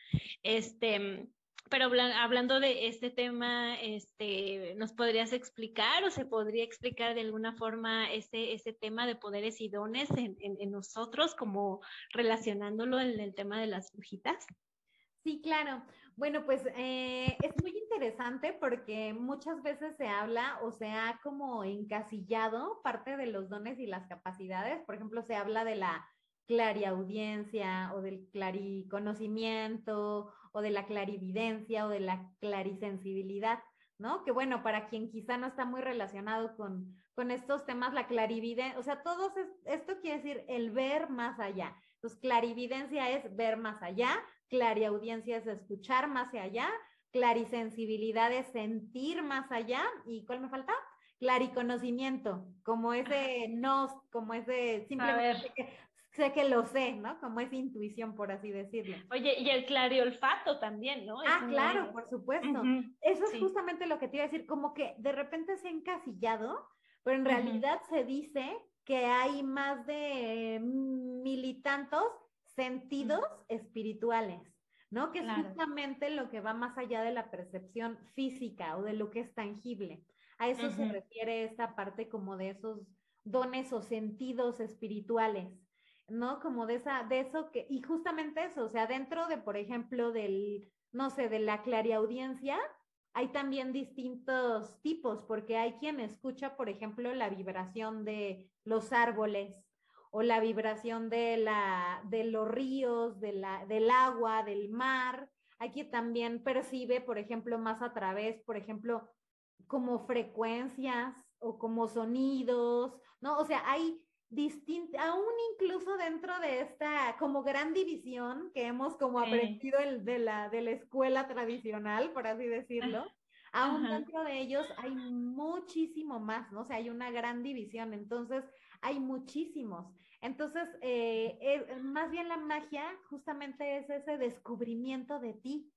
Este, pero hablando de este tema, este, ¿nos podrías explicar o se podría explicar de alguna forma ese, ese tema de poderes y dones en, en, nosotros, como relacionándolo en el tema de las brujitas? Sí, claro. Bueno, pues eh, es muy interesante porque muchas veces se habla o se ha como encasillado parte de los dones y las capacidades. Por ejemplo, se habla de la clariaudiencia o del clariconocimiento o de la clarividencia o de la clarisensibilidad, ¿no? Que bueno, para quien quizá no está muy relacionado con, con estos temas, la clarividencia, o sea, todo esto quiere decir el ver más allá. Entonces, clarividencia es ver más allá, clariaudiencia es escuchar más allá, clarisensibilidad es sentir más allá, ¿y cuál me falta? Clariconocimiento, como ese no, como ese simplemente sé que lo sé, ¿no? Como esa intuición, por así decirlo. Oye, y el clariolfato también, ¿no? Ah, claro, por supuesto. Eso es justamente lo que te iba a decir, como que de repente se ha encasillado, pero en realidad se dice que hay más de mil y tantos sentidos espirituales, ¿no? Que es justamente lo que va más allá de la percepción física o de lo que es tangible. A eso se refiere esta parte como de esos dones o sentidos espirituales, ¿no? Como de esa, de eso que, y justamente eso, o sea, dentro de, por ejemplo, del, no sé, de la clariaudiencia, hay también distintos tipos, porque hay quien escucha, por ejemplo, la vibración de los árboles, o la vibración de, la, de los ríos, de la, del agua, del mar. Hay quien también percibe, por ejemplo, más a través, por ejemplo, como frecuencias o como sonidos, ¿no? O sea, hay distinto, aún incluso dentro de esta como gran división que hemos como aprendido el, de, la, de la escuela tradicional, por así decirlo, aún dentro de ellos hay muchísimo más, ¿no? O sea, hay una gran división. Entonces, hay muchísimos. Entonces, eh, eh, más bien la magia justamente es ese descubrimiento de ti,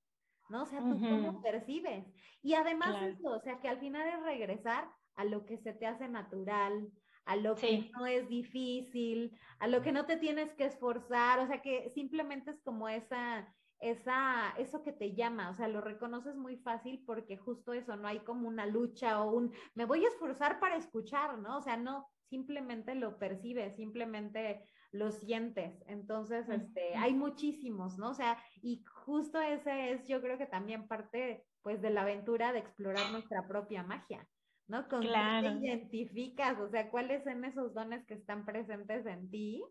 ¿no? O sea, tú cómo percibes. Y además eso, o sea, que al final es regresar a lo que se te hace natural, a lo que no es difícil, a lo que no te tienes que esforzar, o sea que simplemente es como esa, esa, eso que te llama, o sea, lo reconoces muy fácil porque justo eso, no hay como una lucha o un, me voy a esforzar para escuchar, ¿no? O sea, no, simplemente lo percibes, simplemente lo sientes. Entonces, este, hay muchísimos, ¿no? O sea, y justo ese es, yo creo que también parte, pues, de la aventura de explorar nuestra propia magia. ¿No? Con claro. te identificas, o sea, cuáles son esos dones que están presentes en ti.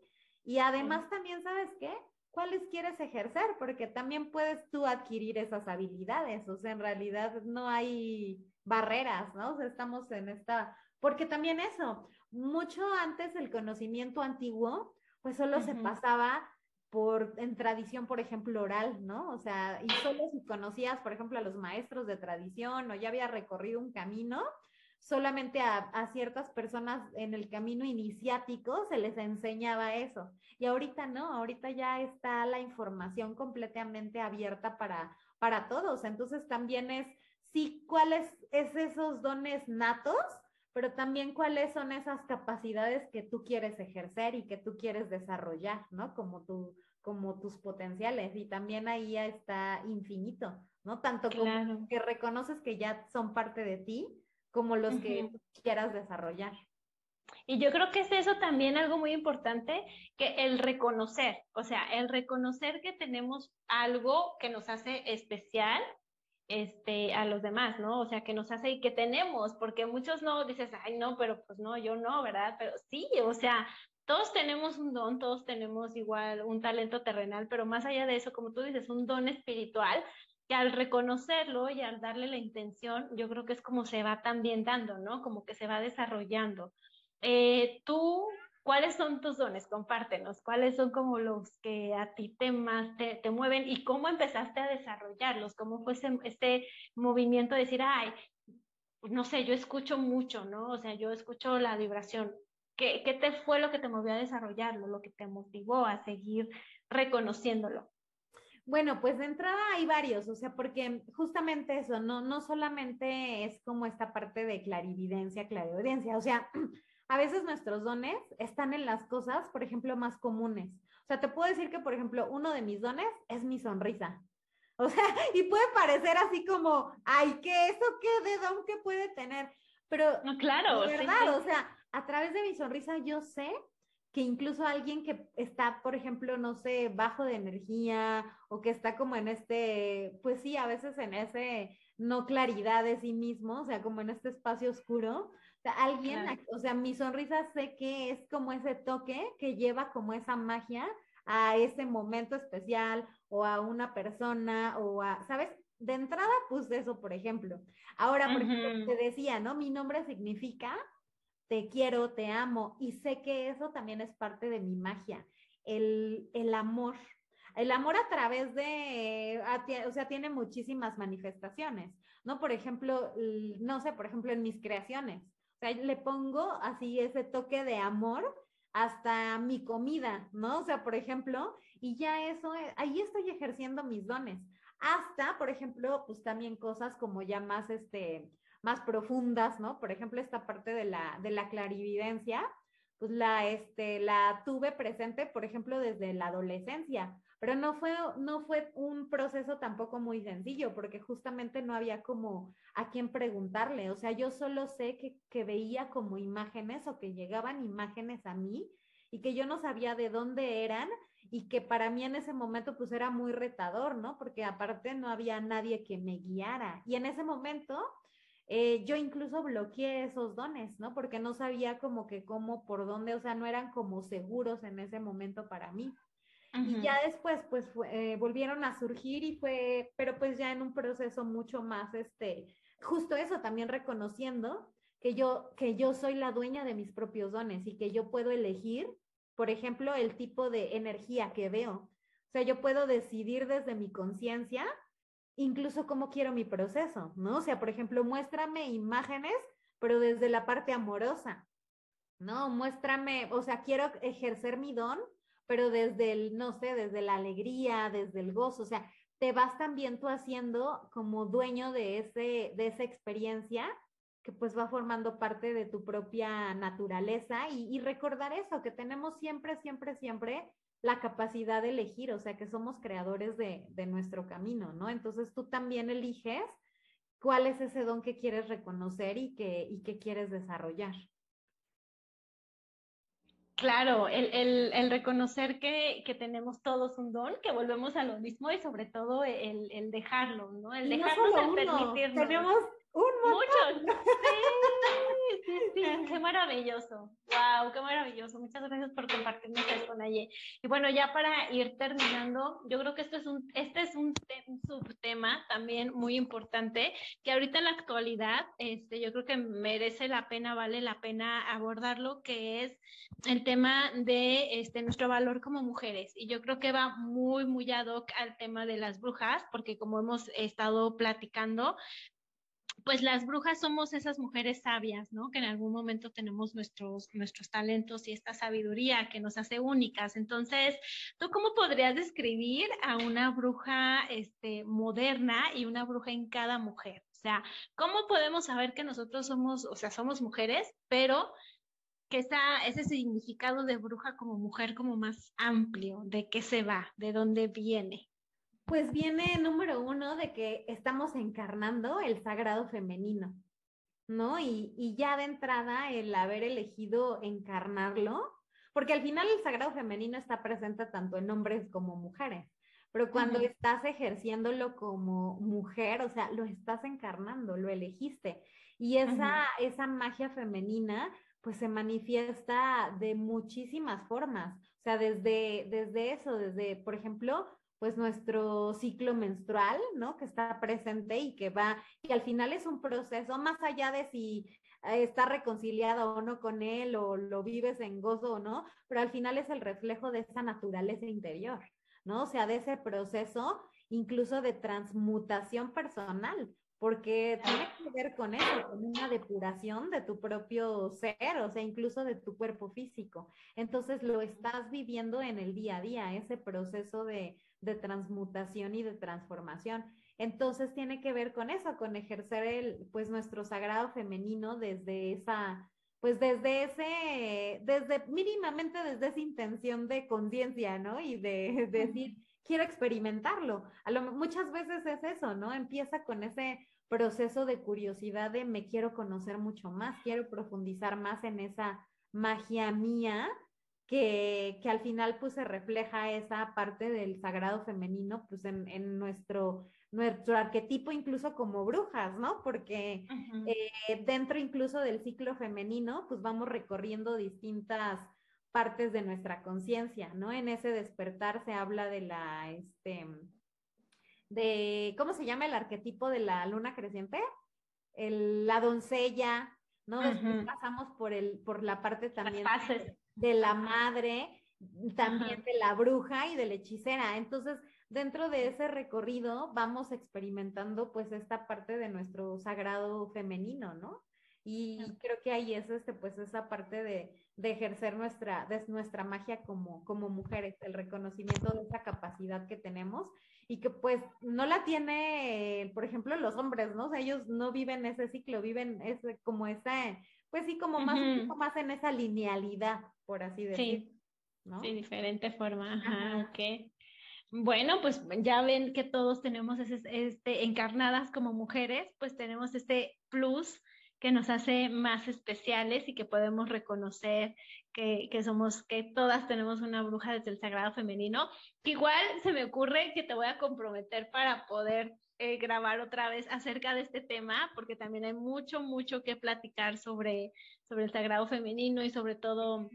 Y además también, ¿sabes qué? ¿Cuáles quieres ejercer? Porque también puedes tú adquirir esas habilidades, o sea, en realidad no hay barreras, ¿no? O sea, estamos en esta, porque también eso, mucho antes el conocimiento antiguo, pues solo se pasaba por, en tradición, por ejemplo, oral, ¿no? O sea, y solo si conocías, por ejemplo, a los maestros de tradición o ya había recorrido un camino, solamente a, ciertas personas en el camino iniciático se les enseñaba eso. Y ahorita no, ahorita ya está la información completamente abierta para, para todos. Entonces también es, sí, cuáles es esos dones natos, pero también cuáles son esas capacidades que tú quieres ejercer y que tú quieres desarrollar, ¿no? Como, tu, como tus potenciales. Y también ahí está infinito, ¿no? Tanto como que reconoces que ya son parte de ti, como los que quieras desarrollar. Y yo creo que es eso también algo muy importante, que el reconocer, o sea, el reconocer que tenemos algo que nos hace especial este, a los demás, ¿no? O sea, que nos hace y que tenemos, porque muchos no dices, ay, no, pero pues no, yo no, ¿verdad? Pero sí, o sea, todos tenemos un don, todos tenemos igual un talento terrenal, pero más allá de eso, como tú dices, un don espiritual, que al reconocerlo y al darle la intención, yo creo que es como se va también dando, ¿no? Como que se va desarrollando. Eh, tú, ¿cuáles son tus dones? Compártenos, ¿cuáles son como los que a ti te más te, te mueven y cómo empezaste a desarrollarlos? ¿Cómo fue este movimiento de decir, ay, no sé, yo escucho mucho, ¿no? O sea, yo escucho la vibración. ¿Qué, ¿Qué te fue lo que te movió a desarrollarlo, lo que te motivó a seguir reconociéndolo? Bueno, pues de entrada hay varios, o sea, porque justamente eso, no, no solamente es como esta parte de clarividencia, clarividencia, o sea, [clears throat] a veces nuestros dones están en las cosas, por ejemplo, más comunes. O sea, te puedo decir que, por ejemplo, uno de mis dones es mi sonrisa. [laughs] O sea, y puede parecer así como, ay, ¿qué eso qué de don que puede tener? Pero, no, claro, de verdad, o sea, a través de mi sonrisa yo sé que incluso alguien que está, por ejemplo, no sé, bajo de energía o que está como en este, pues sí, a veces en ese no claridad de sí mismo, o sea, como en este espacio oscuro, o sea, alguien, o sea, mi sonrisa sé que es como ese toque que lleva como esa magia a ese momento especial o a una persona o a, ¿sabes? De entrada, pues eso, por ejemplo. Ahora, por ejemplo, te decía, ¿no? Mi nombre significa te quiero, te amo, y sé que eso también es parte de mi magia, el, el amor. El amor a través de, o sea, tiene muchísimas manifestaciones, ¿no? Por ejemplo, no sé, por ejemplo, en mis creaciones, o sea, le pongo así ese toque de amor hasta mi comida, ¿no? O sea, por ejemplo, y ya eso, ahí estoy ejerciendo mis dones. Hasta, por ejemplo, pues también cosas como ya más, este, más profundas, ¿no? Por ejemplo, esta parte de la, de la clarividencia, pues la, este, la tuve presente, por ejemplo, desde la adolescencia, pero no fue, no fue un proceso tampoco muy sencillo, porque justamente no había como a quién preguntarle, o sea, yo solo sé que, que veía como imágenes o que llegaban imágenes a mí y que yo no sabía de dónde eran y que para mí en ese momento pues era muy retador, ¿no? Porque aparte no había nadie que me guiara. Y en ese momento eh, yo incluso bloqueé esos dones, ¿no? Porque no sabía como que cómo, por dónde, o sea, no eran como seguros en ese momento para mí. Y ya después, pues, eh, volvieron a surgir y fue, pero pues ya en un proceso mucho más, este, justo eso, también reconociendo que yo, que yo soy la dueña de mis propios dones y que yo puedo elegir, por ejemplo, el tipo de energía que veo. O sea, yo puedo decidir desde mi conciencia incluso cómo quiero mi proceso, ¿no? O sea, por ejemplo, muéstrame imágenes, pero desde la parte amorosa, ¿no? Muéstrame, o sea, quiero ejercer mi don, pero desde el, no sé, desde la alegría, desde el gozo, o sea, te vas también tú haciendo como dueño de, ese, de esa experiencia que pues va formando parte de tu propia naturaleza y, recordar eso, que tenemos siempre, siempre, siempre la capacidad de elegir, o sea, que somos creadores de, de nuestro camino, ¿no? Entonces tú también eliges cuál es ese don que quieres reconocer y que, y que quieres desarrollar. Claro, el, el, reconocer que, que, tenemos todos un don, que volvemos a lo mismo y sobre todo el, el dejarlo, ¿no? El dejarlo, el permitirnos. Tenemos un montón. Muchos. Sí, sí, sí, [laughs] qué maravilloso. Wow, qué maravilloso. Muchas gracias por compartirme esto con Aye. Y bueno, ya para ir terminando, yo creo que esto es un, este es un, subtema también muy importante, que ahorita en la actualidad, este, yo creo que merece la pena, vale la pena abordarlo, que es el tema de este, nuestro valor como mujeres. Y yo creo que va muy, muy ad hoc al tema de las brujas, porque como hemos estado platicando, pues las brujas somos esas mujeres sabias, ¿no? Que en algún momento tenemos nuestros, nuestros talentos y esta sabiduría que nos hace únicas. Entonces, ¿tú cómo podrías describir a una bruja este, moderna y una bruja en cada mujer? O sea, ¿cómo podemos saber que nosotros somos, o sea, somos mujeres, pero que ese significado de bruja como mujer como más amplio, de qué se va, de dónde viene? Pues viene número uno de que estamos encarnando el sagrado femenino, ¿no? Y, ya de entrada el haber elegido encarnarlo, porque al final el sagrado femenino está presente tanto en hombres como mujeres, pero cuando estás ejerciéndolo como mujer, o sea, lo estás encarnando, lo elegiste. Y esa, esa magia femenina, pues se manifiesta de muchísimas formas. O sea, desde, desde eso, desde, por ejemplo, pues nuestro ciclo menstrual, ¿no? Que está presente y que va, y al final es un proceso, más allá de si eh, está reconciliada o no con él o lo vives en gozo o no, pero al final es el reflejo de esa naturaleza interior, ¿no? O sea, de ese proceso incluso de transmutación personal, porque tiene que ver con eso, con una depuración de tu propio ser, o sea, incluso de tu cuerpo físico. Entonces lo estás viviendo en el día a día, ese proceso de, de transmutación y de transformación. Entonces tiene que ver con eso, con ejercer el, pues nuestro sagrado femenino desde esa, pues desde ese, desde mínimamente desde esa intención de conciencia, ¿no? Y de, [laughs] decir, quiero experimentarlo. A lo, muchas veces es eso, ¿no? Empieza con ese proceso de curiosidad de me quiero conocer mucho más, quiero profundizar más en esa magia mía que, que, al final pues se refleja esa parte del sagrado femenino pues en, en nuestro, nuestro arquetipo incluso como brujas, ¿no? Porque eh, dentro incluso del ciclo femenino pues vamos recorriendo distintas partes de nuestra conciencia, ¿no? En ese despertar se habla de la, este, de, ¿cómo se llama el arquetipo de la luna creciente? El, la doncella, ¿no? Después pasamos por, el, por la parte también de la madre, también de la bruja y de la hechicera. Entonces, dentro de ese recorrido vamos experimentando pues esta parte de nuestro sagrado femenino, ¿no? Y creo que ahí es este, pues esa parte de, de ejercer nuestra, de nuestra magia como, como mujeres, el reconocimiento de esa capacidad que tenemos y que pues no la tiene, por ejemplo, los hombres, ¿no? O sea, ellos no viven ese ciclo, viven ese, como esa, pues sí, como más, un poco más en esa linealidad, por así decirlo. Sí, ¿no? sí diferente forma, ajá, ok. Bueno, pues ya ven que todos tenemos ese, este, encarnadas como mujeres, pues tenemos este plus que nos hace más especiales y que podemos reconocer que, que, somos, que todas tenemos una bruja desde el sagrado femenino. Igual se me ocurre que te voy a comprometer para poder eh, grabar otra vez acerca de este tema, porque también hay mucho, mucho que platicar sobre, sobre el sagrado femenino y sobre todo,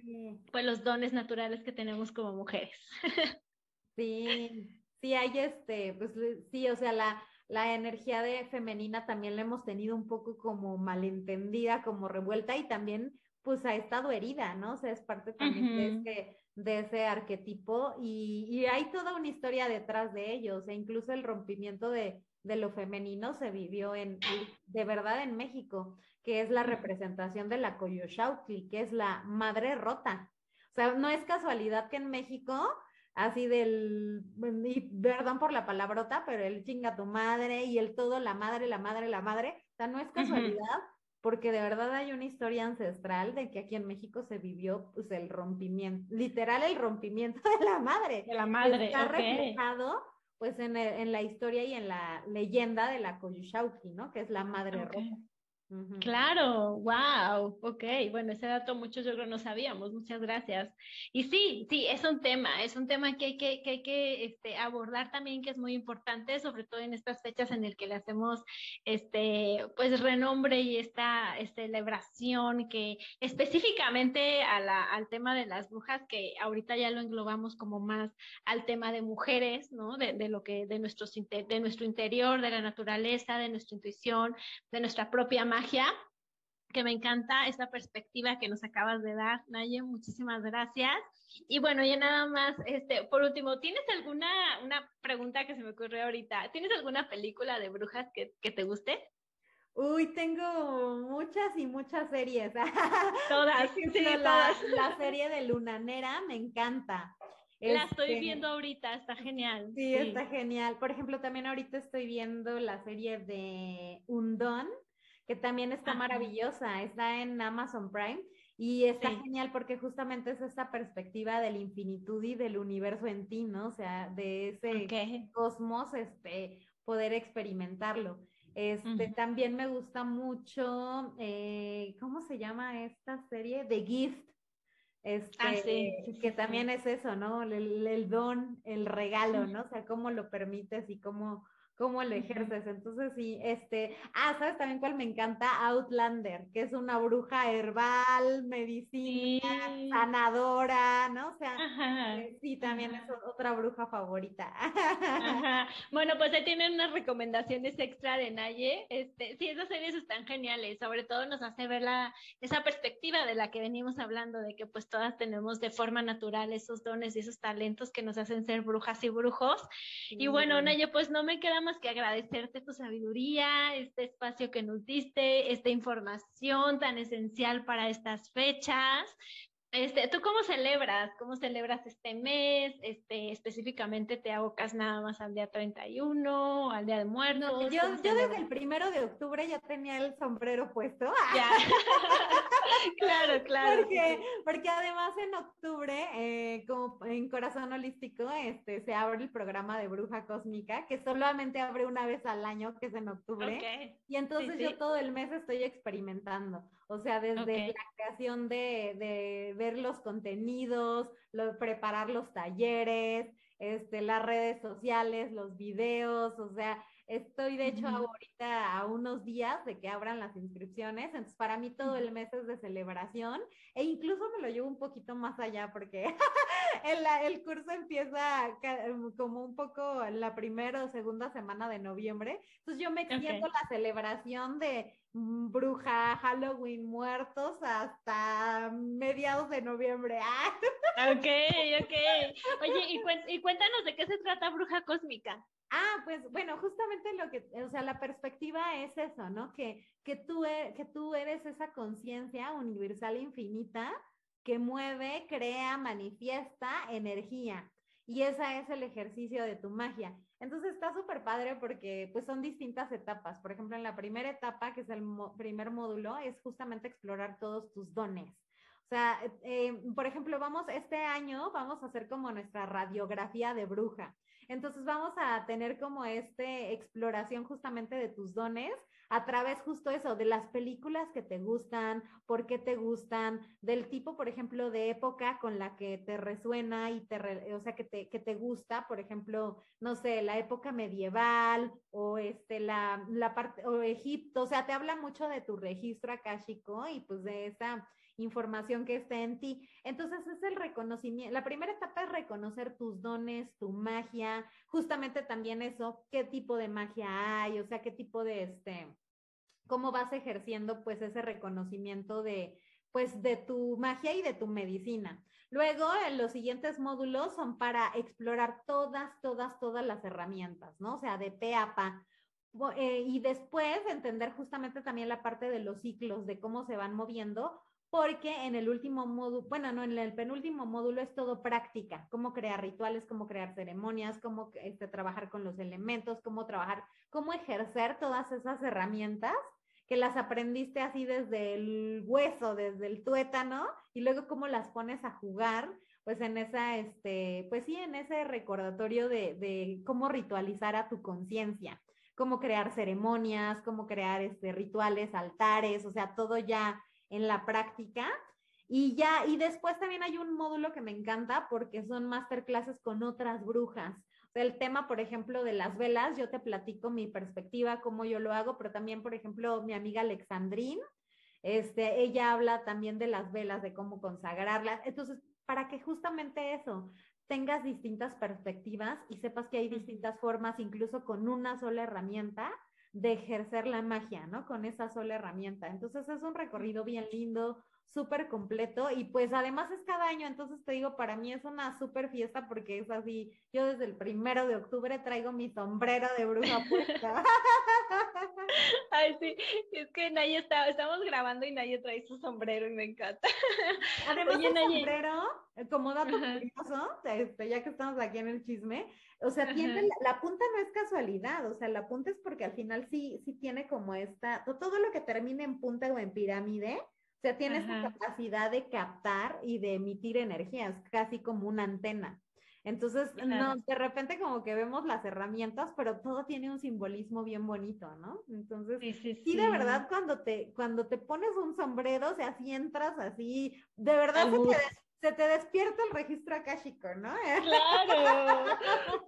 pues los dones naturales que tenemos como mujeres. [laughs] Sí, sí, hay este, pues sí, o sea, la, la energía de femenina también la hemos tenido un poco como malentendida, como revuelta y también pues ha estado herida, ¿no? O sea, es parte también de, ese, de ese arquetipo y, y, hay toda una historia detrás de ello, o sea, incluso el rompimiento de, de lo femenino se vivió en, de verdad en México, que es la representación de la Coyoshautli, que es la madre rota. O sea, no es casualidad que en México así del, y perdón por la palabrota, pero el chinga tu madre y el todo, la madre, la madre, la madre, o sea, no es casualidad porque de verdad hay una historia ancestral de que aquí en México se vivió pues el rompimiento, literal el rompimiento [laughs] de la madre. De la madre. Está reflejado pues en, en, la historia y en la leyenda de la Koyushauki, ¿no? Que es la madre roja. Claro, wow, ok, bueno, ese dato muchos yo creo no sabíamos, muchas gracias. Y sí, sí, es un tema, es un tema que hay que, que, hay que este, abordar también, que es muy importante, sobre todo en estas fechas en el que le hacemos este, pues renombre y esta, celebración que específicamente al tema de las brujas, que ahorita ya lo englobamos como más al tema de mujeres, ¿no? De, de lo que, de, nuestros, de nuestro interior, de la naturaleza, de nuestra intuición, de nuestra propia que me encanta esta perspectiva que nos acabas de dar, Naye, muchísimas gracias. Y bueno, ya nada más, este, por último, ¿tienes alguna una pregunta que se me ocurrió ahorita? ¿Tienes alguna película de brujas que, que te guste? Uy, tengo muchas y muchas series. [laughs] Todas, sí, la, todas. La serie de Lunanera me encanta. La estoy este, viendo ahorita, está genial. Sí, está genial. Por ejemplo, también ahorita estoy viendo la serie de Undón, que también está maravillosa, está en Amazon Prime y está genial porque justamente es esta perspectiva del infinitud y del universo en ti, ¿no? O sea, de ese cosmos, este, poder experimentarlo. Este, también me gusta mucho, eh, ¿cómo se llama esta serie? The Gift. Este, ah, sí, que también es eso, ¿no? El, el, don, el regalo, ¿no? O sea, cómo lo permites y cómo, cómo lo ejerces. Entonces, sí, este, ah, ¿sabes también cuál me encanta? Outlander, que es una bruja herbal, medicina, sanadora, ¿no? O sea, eh, sí, también es otra bruja favorita. [laughs] Bueno, pues ahí tienen unas recomendaciones extra de Naye. Este, sí, esas series están geniales, sobre todo nos hace ver la, esa perspectiva de la que venimos hablando, de que pues todas tenemos de forma natural esos dones y esos talentos que nos hacen ser brujas y brujos. Y bueno, Naye, pues no me queda más que agradecerte tu sabiduría, este espacio que nos diste, esta información tan esencial para estas fechas. Este, ¿Tú cómo celebras? ¿Cómo celebras este mes? Este, específicamente te abocas nada más al día 31, al día de muertos. yo, yo desde el primero de octubre ya tenía el sombrero puesto. [laughs] Ya. [laughs] claro, claro. Porque, porque además en octubre, eh, como en Corazón Holístico, este, se abre el programa de Bruja Cósmica, que solamente abre una vez al año, que es en octubre. Y entonces yo todo el mes estoy experimentando. O sea, desde la creación de, de, ver los contenidos, lo, preparar los talleres, este, las redes sociales, los videos, o sea, Estoy, de hecho, ahorita a unos días de que abran las inscripciones, entonces para mí todo el mes es de celebración e incluso me lo llevo un poquito más allá porque [laughs] el, el, curso empieza como un poco la primera o segunda semana de noviembre, entonces yo me extiendo la celebración de mm, bruja, Halloween, muertos hasta mediados de noviembre. [laughs] Ok, ok. Oye, y, y cuéntanos de qué se trata Bruja Cósmica. Ah, pues bueno, justamente lo que, o sea, la perspectiva es eso, ¿no? Que, que, tú, e, que tú eres esa conciencia universal infinita que mueve, crea, manifiesta energía. Y ese es el ejercicio de tu magia. Entonces está súper padre porque pues son distintas etapas. Por ejemplo, en la primera etapa, que es el primer módulo, es justamente explorar todos tus dones. O sea, eh, por ejemplo, vamos, este año vamos a hacer como nuestra radiografía de bruja. Entonces vamos a tener como este exploración justamente de tus dones a través justo eso, de las películas que te gustan, por qué te gustan, del tipo, por ejemplo, de época con la que te resuena y te, o sea, que te, que te gusta, por ejemplo, no sé, la época medieval o este, la, la parte, o Egipto, o sea, te habla mucho de tu registro akáshico y pues de esa información que esté en ti. Entonces es el reconocimiento. La primera etapa es reconocer tus dones, tu magia, justamente también eso, qué tipo de magia hay, o sea, qué tipo de este, cómo vas ejerciendo pues ese reconocimiento de pues de tu magia y de tu medicina. Luego, los siguientes módulos son para explorar todas, todas, todas las herramientas, ¿no? O sea, de pe a pa. Eh, y después entender justamente también la parte de los ciclos, de cómo se van moviendo, porque en el último módulo, bueno, no, en el penúltimo módulo es todo práctica, cómo crear rituales, cómo crear ceremonias, cómo este, trabajar con los elementos, cómo trabajar, cómo ejercer todas esas herramientas que las aprendiste así desde el hueso, desde el tuétano, y luego cómo las pones a jugar, pues en esa, este, pues sí, en ese recordatorio de, de cómo ritualizar a tu conciencia, cómo crear ceremonias, cómo crear este, rituales, altares, o sea, todo ya en la práctica. Y ya, y después también hay un módulo que me encanta porque son masterclasses con otras brujas el tema, por ejemplo, de las velas, yo te platico mi perspectiva, cómo yo lo hago, pero también, por ejemplo, mi amiga Alexandrine, este, ella habla también de las velas, de cómo consagrarlas. Entonces, para que justamente eso, tengas distintas perspectivas y sepas que hay distintas formas, incluso con una sola herramienta, de ejercer la magia, ¿no? Con esa sola herramienta. Entonces es un recorrido bien lindo, súper completo y pues además es cada año, entonces te digo, para mí es una súper fiesta porque es así, yo desde el primero de octubre traigo mi sombrero de bruja puesta. [laughs] [laughs] Ay, sí, es que nadie está, estamos grabando y nadie trae su sombrero y me encanta. [laughs] Además el sombrero, eh, como dato curioso, este, ya que estamos aquí en el chisme, o sea, tiene, la, punta no es casualidad, o sea, la punta es porque al final sí, sí tiene como esta, todo lo que termine en punta o en pirámide, o sea, tiene esa capacidad de captar y de emitir energías, casi como una antena. Entonces, no, de repente como que vemos las herramientas, pero todo tiene un simbolismo bien bonito, ¿no? Entonces, sí, de verdad, cuando te, cuando te pones un sombrero, o sea, si entras así, de verdad se te, se te despierta el registro akashico, ¿no? [laughs] Claro,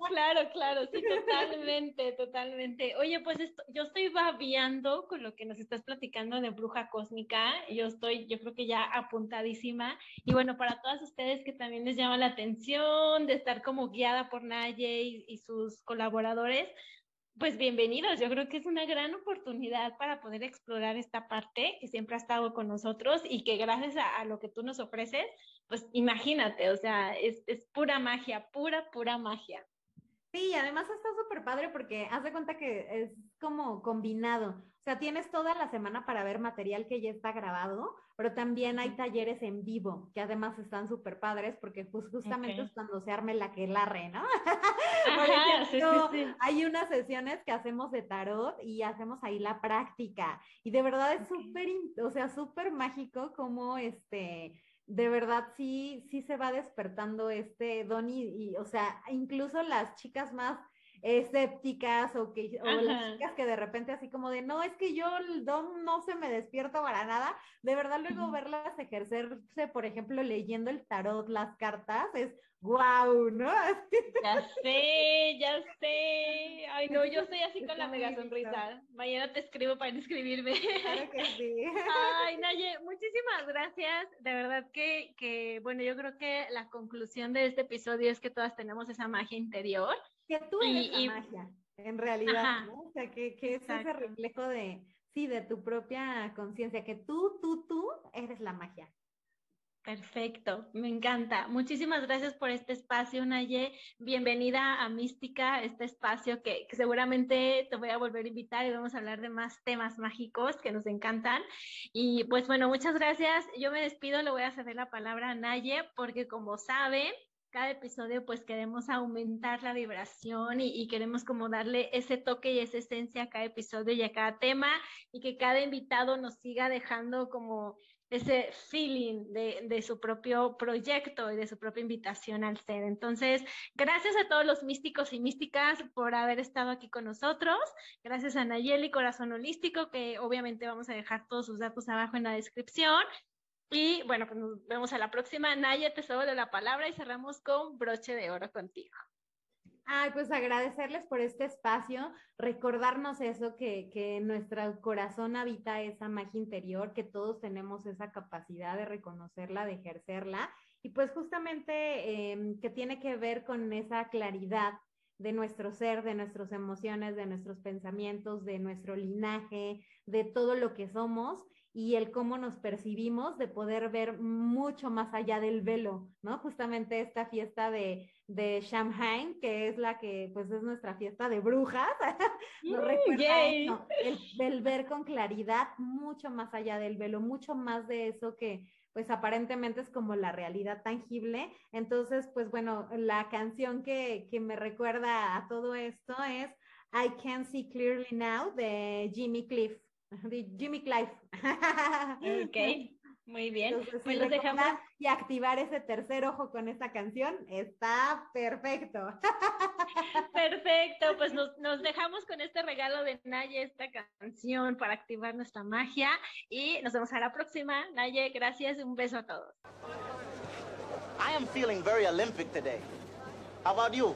claro, claro, sí, totalmente, totalmente. Oye, pues yo estoy babiando con lo que nos estás platicando de bruja cósmica. Yo estoy, yo creo que ya apuntadísima. Y bueno, para todas ustedes que también les llama la atención de estar como guiada por Naye y sus colaboradores, pues bienvenidos, yo creo que es una gran oportunidad para poder explorar esta parte que siempre ha estado con nosotros y que gracias a, lo que tú nos ofreces, pues imagínate, o sea, es, es pura magia, pura, pura magia. Sí, además está súper padre porque haz de cuenta que es como combinado. O sea, tienes toda la semana para ver material que ya está grabado, pero también hay talleres en vivo, que además están súper padres porque pues justamente es cuando se arme la que larre, ¿no? [laughs] hay unas sesiones que hacemos de tarot y hacemos ahí la práctica. Y de verdad es súper, o sea, súper mágico como este de verdad sí, sí se va despertando este don y, o sea, incluso las chicas más escépticas o que o las chicas que de repente así como de no es que yo el don no se me despierta para nada de verdad luego verlas ejercerse por ejemplo leyendo el tarot las cartas es wow no [laughs] ya sé ya sé. Ay no yo estoy así con la mega sonrisa. Mañana te escribo para inscribirme. Claro que sí. [laughs] Ay [laughs] Naye muchísimas gracias. De verdad que que bueno yo creo que la conclusión de este episodio es que todas tenemos esa magia interior que tú eres la magia, en realidad, ¿no? O sea, que, que es ese reflejo de, sí, de tu propia conciencia, que tú, tú, tú eres la magia. Perfecto, me encanta. Muchísimas gracias por este espacio, Naye. Bienvenida a Mística, este espacio que, que, seguramente te voy a volver a invitar y vamos a hablar de más temas mágicos que nos encantan. Y pues bueno, muchas gracias. Yo me despido, le voy a ceder la palabra a Naye porque como saben, cada episodio pues queremos aumentar la vibración y, queremos como darle ese toque y esa esencia a cada episodio y a cada tema y que cada invitado nos siga dejando como ese feeling de, de, su propio proyecto y de su propia invitación al ser. Entonces, gracias a todos los místicos y místicas por haber estado aquí con nosotros. Gracias a Nayeli Corazón Holístico, que obviamente vamos a dejar todos sus datos abajo en la descripción. Y bueno, pues nos vemos a la próxima. Naya, te de la palabra y cerramos con broche de oro contigo. Ay, pues agradecerles por este espacio, recordarnos eso, que, que nuestro corazón habita esa magia interior, que todos tenemos esa capacidad de reconocerla, de ejercerla, y pues justamente em, que tiene que ver con esa claridad de nuestro ser, de nuestras emociones, de nuestros pensamientos, de nuestro linaje, de todo lo que somos y el cómo nos percibimos de poder ver mucho más allá del velo, ¿no? Justamente esta fiesta de, de Shamhain, que es la que pues es nuestra fiesta de brujas, [laughs] nos recuerda eso, el, ver con claridad mucho más allá del velo, mucho más de eso que pues aparentemente es como la realidad tangible. Entonces, pues bueno, la canción que, que me recuerda a todo esto es I Can See Clearly Now de Jimmy Cliff. Jimmy Clive. [laughs] ok. Muy bien. pues los dejamos. Y activar ese tercer ojo con esta canción está perfecto. [laughs] Perfecto, pues nos, nos, dejamos con este regalo de Naye, esta canción para activar nuestra magia y nos vemos a la próxima. Naye, gracias y un beso a todos. I am feeling very Olympic today. How about you?